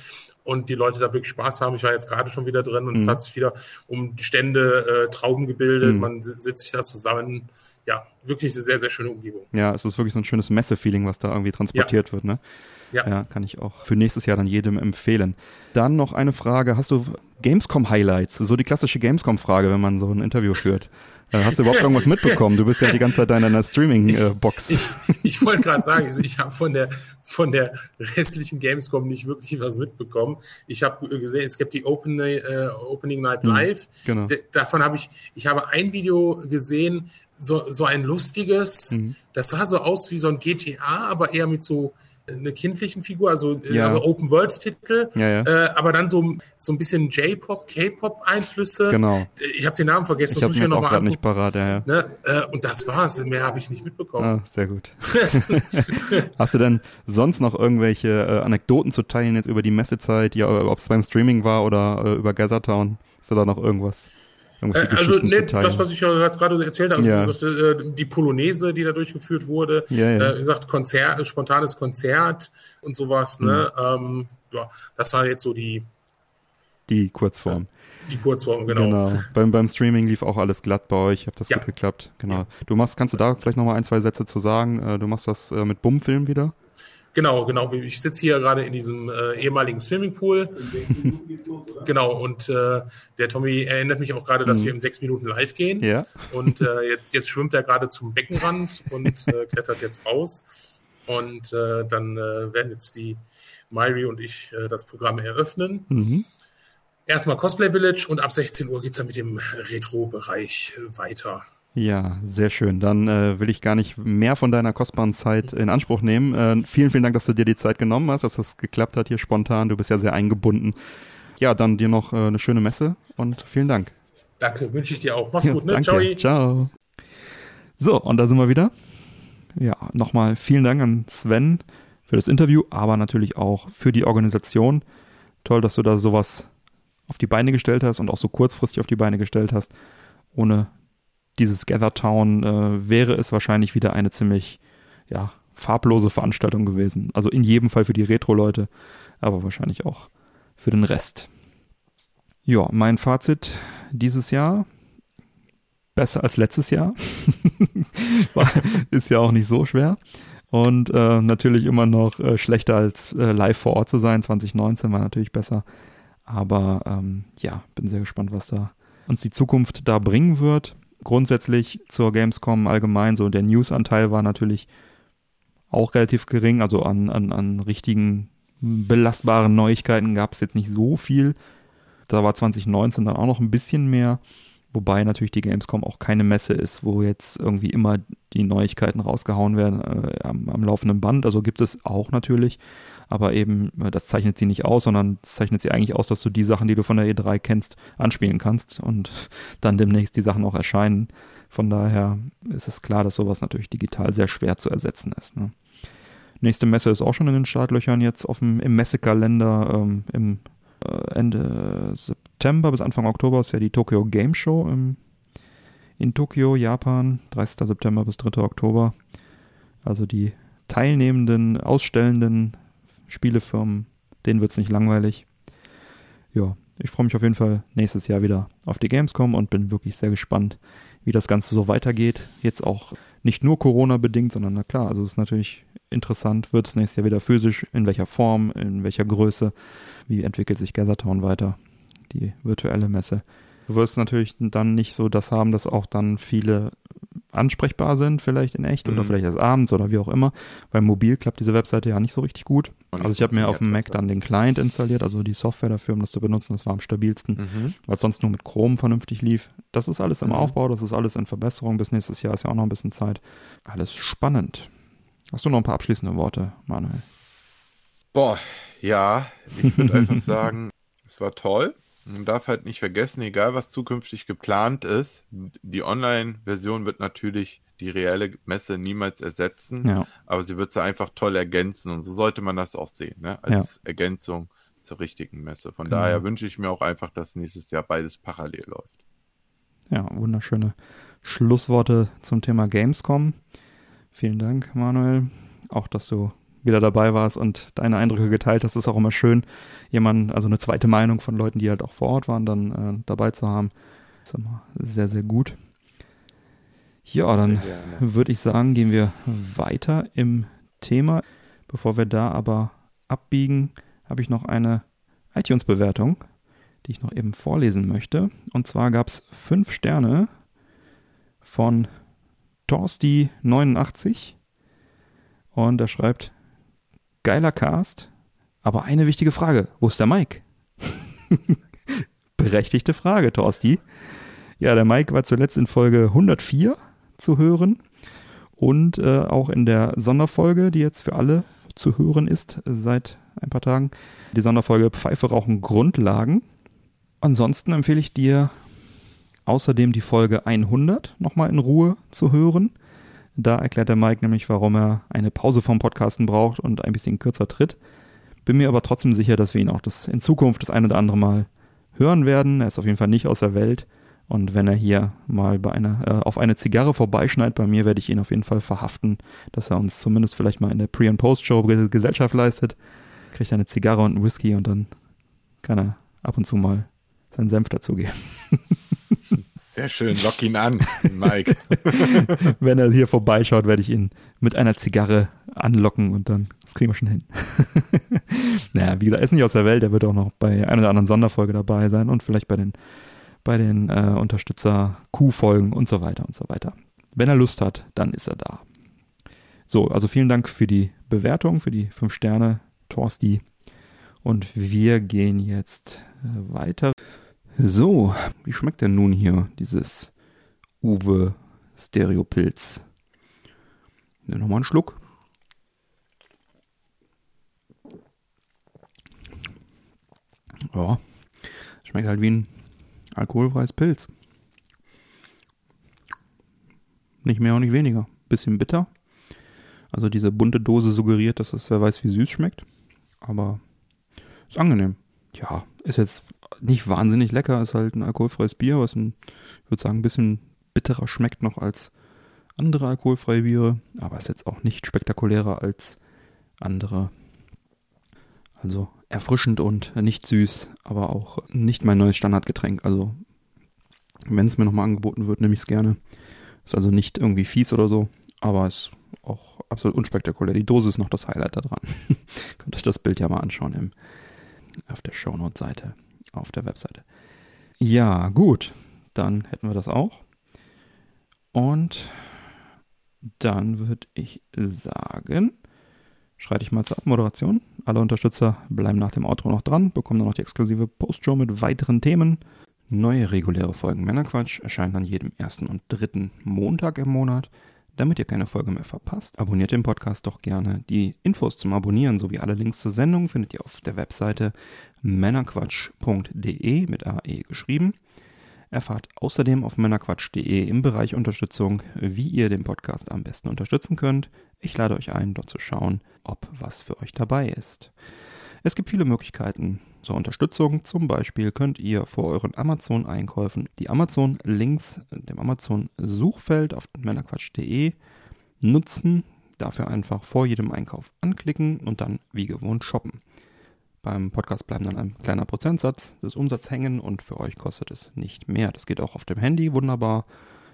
und die Leute da wirklich Spaß haben. Ich war jetzt gerade schon wieder drin und mhm. es hat sich wieder um die Stände äh, Trauben gebildet. Mhm. Man sitzt sich da zusammen. Ja, wirklich eine sehr, sehr schöne Umgebung. Ja, es ist wirklich so ein schönes Messe-Feeling, was da irgendwie transportiert ja. wird. Ne? Ja. ja, kann ich auch für nächstes Jahr dann jedem empfehlen. Dann noch eine Frage, hast du Gamescom-Highlights? So die klassische Gamescom-Frage, wenn man so ein Interview führt. Äh, hast du überhaupt irgendwas mitbekommen? Du bist ja die ganze Zeit in deiner Streaming-Box. ich, ich, ich wollte gerade sagen, also ich habe von der, von der restlichen Gamescom nicht wirklich was mitbekommen. Ich habe gesehen, es gibt die Open, äh, Opening Night hm, Live. Genau. D davon habe ich, ich habe ein Video gesehen, so, so ein lustiges, mhm. das sah so aus wie so ein GTA, aber eher mit so eine kindlichen Figur, also, äh, ja. also Open World Titel, ja, ja. Äh, aber dann so, so ein bisschen J-Pop, K-Pop Einflüsse. Genau. Ich habe den Namen vergessen, ich das muss ich mir noch mal nicht parat, ja, ne? äh, und das war's, mehr habe ich nicht mitbekommen. Ah, sehr gut. Hast du denn sonst noch irgendwelche äh, Anekdoten zu teilen jetzt über die Messezeit, ja, ob es beim Streaming war oder äh, über Gathertown? Ist da noch irgendwas? Äh, also ne, das, was ich ja gerade erzählt habe, also ja. gesagt, äh, die Polonaise, die da durchgeführt wurde, ja, ja. Äh, gesagt Konzert, spontanes Konzert und sowas. Ne? Mhm. Ähm, ja, das war jetzt so die die Kurzform. Die Kurzform, genau. genau. Beim, beim Streaming lief auch alles glatt bei euch. Hat das ja. gut geklappt. Genau. Du machst, kannst du da vielleicht noch mal ein, zwei Sätze zu sagen? Du machst das mit Bum-Film wieder? Genau, genau. Ich sitze hier gerade in diesem äh, ehemaligen Swimmingpool. genau, und äh, der Tommy erinnert mich auch gerade, dass mhm. wir in sechs Minuten live gehen. Ja. Und äh, jetzt, jetzt schwimmt er gerade zum Beckenrand und äh, klettert jetzt raus. Und äh, dann äh, werden jetzt die Myri und ich äh, das Programm eröffnen. Mhm. Erstmal Cosplay Village und ab 16 Uhr geht's dann mit dem Retro-Bereich weiter. Ja, sehr schön. Dann äh, will ich gar nicht mehr von deiner kostbaren Zeit in Anspruch nehmen. Äh, vielen, vielen Dank, dass du dir die Zeit genommen hast, dass das geklappt hat hier spontan. Du bist ja sehr eingebunden. Ja, dann dir noch äh, eine schöne Messe und vielen Dank. Danke, wünsche ich dir auch. Mach's ja, gut, ne? Danke. Ciao. Ciao. So, und da sind wir wieder. Ja, nochmal vielen Dank an Sven für das Interview, aber natürlich auch für die Organisation. Toll, dass du da sowas auf die Beine gestellt hast und auch so kurzfristig auf die Beine gestellt hast. Ohne dieses Gathertown äh, wäre es wahrscheinlich wieder eine ziemlich ja, farblose Veranstaltung gewesen. Also in jedem Fall für die Retro-Leute, aber wahrscheinlich auch für den Rest. Ja, mein Fazit dieses Jahr. besser als letztes Jahr. ist ja auch nicht so schwer. Und äh, natürlich immer noch äh, schlechter als äh, live vor Ort zu sein. 2019 war natürlich besser. Aber ähm, ja, bin sehr gespannt, was da uns die Zukunft da bringen wird. Grundsätzlich zur Gamescom allgemein, so der News-Anteil war natürlich auch relativ gering. Also an, an, an richtigen belastbaren Neuigkeiten gab es jetzt nicht so viel. Da war 2019 dann auch noch ein bisschen mehr. Wobei natürlich die Gamescom auch keine Messe ist, wo jetzt irgendwie immer die Neuigkeiten rausgehauen werden äh, am, am, laufenden Band. Also gibt es auch natürlich, aber eben, äh, das zeichnet sie nicht aus, sondern zeichnet sie eigentlich aus, dass du die Sachen, die du von der E3 kennst, anspielen kannst und dann demnächst die Sachen auch erscheinen. Von daher ist es klar, dass sowas natürlich digital sehr schwer zu ersetzen ist. Ne? Nächste Messe ist auch schon in den Startlöchern jetzt auf dem, im Messekalender ähm, im Ende September bis Anfang Oktober ist ja die Tokyo Game Show im, in Tokio, Japan. 30. September bis 3. Oktober. Also die teilnehmenden, ausstellenden Spielefirmen, denen wird es nicht langweilig. Ja, ich freue mich auf jeden Fall nächstes Jahr wieder auf die Gamescom und bin wirklich sehr gespannt, wie das Ganze so weitergeht. Jetzt auch nicht nur Corona-bedingt, sondern na klar, also es ist natürlich interessant, wird es nächstes Jahr wieder physisch, in welcher Form, in welcher Größe, wie entwickelt sich Gathertown weiter, die virtuelle Messe. Du wirst natürlich dann nicht so das haben, dass auch dann viele ansprechbar sind, vielleicht in echt mhm. oder vielleicht erst abends oder wie auch immer. Weil mobil klappt diese Webseite ja nicht so richtig gut. Also ich habe mir auf dem Mac dann den Client installiert, also die Software dafür, um das zu benutzen. Das war am stabilsten, mhm. weil es sonst nur mit Chrome vernünftig lief. Das ist alles im mhm. Aufbau, das ist alles in Verbesserung. Bis nächstes Jahr ist ja auch noch ein bisschen Zeit. Alles spannend. Hast du noch ein paar abschließende Worte, Manuel? Boah, ja, ich würde einfach sagen, es war toll. Man darf halt nicht vergessen, egal was zukünftig geplant ist, die Online-Version wird natürlich die reelle Messe niemals ersetzen, ja. aber sie wird sie einfach toll ergänzen und so sollte man das auch sehen, ne? als ja. Ergänzung zur richtigen Messe. Von genau. daher wünsche ich mir auch einfach, dass nächstes Jahr beides parallel läuft. Ja, wunderschöne Schlussworte zum Thema Gamescom. Vielen Dank, Manuel. Auch, dass du wieder dabei warst und deine Eindrücke geteilt hast, ist auch immer schön, jemanden, also eine zweite Meinung von Leuten, die halt auch vor Ort waren, dann äh, dabei zu haben. Das ist immer sehr, sehr gut. Ja, dann würde ich sagen, gehen wir weiter im Thema. Bevor wir da aber abbiegen, habe ich noch eine iTunes-Bewertung, die ich noch eben vorlesen möchte. Und zwar gab es fünf Sterne von Torsti89 und er schreibt, geiler Cast, aber eine wichtige Frage, wo ist der Mike? Berechtigte Frage, Torsti. Ja, der Mike war zuletzt in Folge 104 zu hören und äh, auch in der Sonderfolge, die jetzt für alle zu hören ist seit ein paar Tagen, die Sonderfolge Pfeife rauchen Grundlagen. Ansonsten empfehle ich dir außerdem die Folge 100 nochmal in Ruhe zu hören. Da erklärt der Mike nämlich, warum er eine Pause vom Podcasten braucht und ein bisschen kürzer tritt. Bin mir aber trotzdem sicher, dass wir ihn auch das in Zukunft das eine oder andere Mal hören werden. Er ist auf jeden Fall nicht aus der Welt. Und wenn er hier mal bei einer, äh, auf eine Zigarre vorbeischneit bei mir, werde ich ihn auf jeden Fall verhaften, dass er uns zumindest vielleicht mal in der Pre- und Post-Show Gesellschaft leistet. Kriegt eine Zigarre und einen Whisky und dann kann er ab und zu mal seinen Senf dazugeben. Sehr schön, lock ihn an, Mike. Wenn er hier vorbeischaut, werde ich ihn mit einer Zigarre anlocken und dann, das kriegen wir schon hin. naja, wie gesagt, er ist nicht aus der Welt, er wird auch noch bei einer oder anderen Sonderfolge dabei sein und vielleicht bei den, bei den äh, Unterstützer-Q-Folgen und so weiter und so weiter. Wenn er Lust hat, dann ist er da. So, also vielen Dank für die Bewertung, für die 5 Sterne, Torsti. Und wir gehen jetzt äh, weiter. So, wie schmeckt denn nun hier dieses Uwe Stereopilz? Nimm nochmal einen Schluck. Ja, schmeckt halt wie ein alkoholfreies Pilz. Nicht mehr und nicht weniger. Bisschen bitter. Also diese bunte Dose suggeriert, dass es wer weiß wie süß schmeckt. Aber ist angenehm. Ja, ist jetzt nicht wahnsinnig lecker, ist halt ein alkoholfreies Bier, was ein, ich würde sagen, ein bisschen bitterer schmeckt noch als andere alkoholfreie Biere, aber ist jetzt auch nicht spektakulärer als andere. Also erfrischend und nicht süß, aber auch nicht mein neues Standardgetränk. Also Wenn es mir nochmal angeboten wird, nehme ich es gerne. Ist also nicht irgendwie fies oder so, aber ist auch absolut unspektakulär. Die Dose ist noch das Highlight da dran. Könnt euch das Bild ja mal anschauen im, auf der Shownote-Seite, auf der Webseite. Ja, gut. Dann hätten wir das auch. Und dann würde ich sagen, schreite ich mal zur Abmoderation. Alle Unterstützer bleiben nach dem Outro noch dran, bekommen dann noch die exklusive Postshow mit weiteren Themen. Neue reguläre Folgen Männerquatsch erscheinen an jedem ersten und dritten Montag im Monat. Damit ihr keine Folge mehr verpasst, abonniert den Podcast doch gerne. Die Infos zum Abonnieren sowie alle Links zur Sendung findet ihr auf der Webseite männerquatsch.de mit AE geschrieben. Erfahrt außerdem auf männerquatsch.de im Bereich Unterstützung, wie ihr den Podcast am besten unterstützen könnt. Ich lade euch ein, dort zu schauen, ob was für euch dabei ist. Es gibt viele Möglichkeiten zur Unterstützung. Zum Beispiel könnt ihr vor euren Amazon-Einkäufen die Amazon-Links dem Amazon-Suchfeld auf männerquatsch.de nutzen. Dafür einfach vor jedem Einkauf anklicken und dann wie gewohnt shoppen. Beim Podcast bleiben dann ein kleiner Prozentsatz des Umsatzes hängen und für euch kostet es nicht mehr. Das geht auch auf dem Handy wunderbar.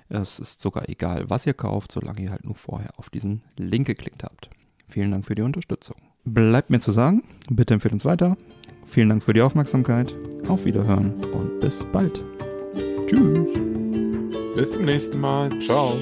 Es ist sogar egal, was ihr kauft, solange ihr halt nur vorher auf diesen Link geklickt habt. Vielen Dank für die Unterstützung. Bleibt mir zu sagen, bitte empfehlt uns weiter. Vielen Dank für die Aufmerksamkeit. Auf Wiederhören und bis bald. Tschüss. Bis zum nächsten Mal. Ciao.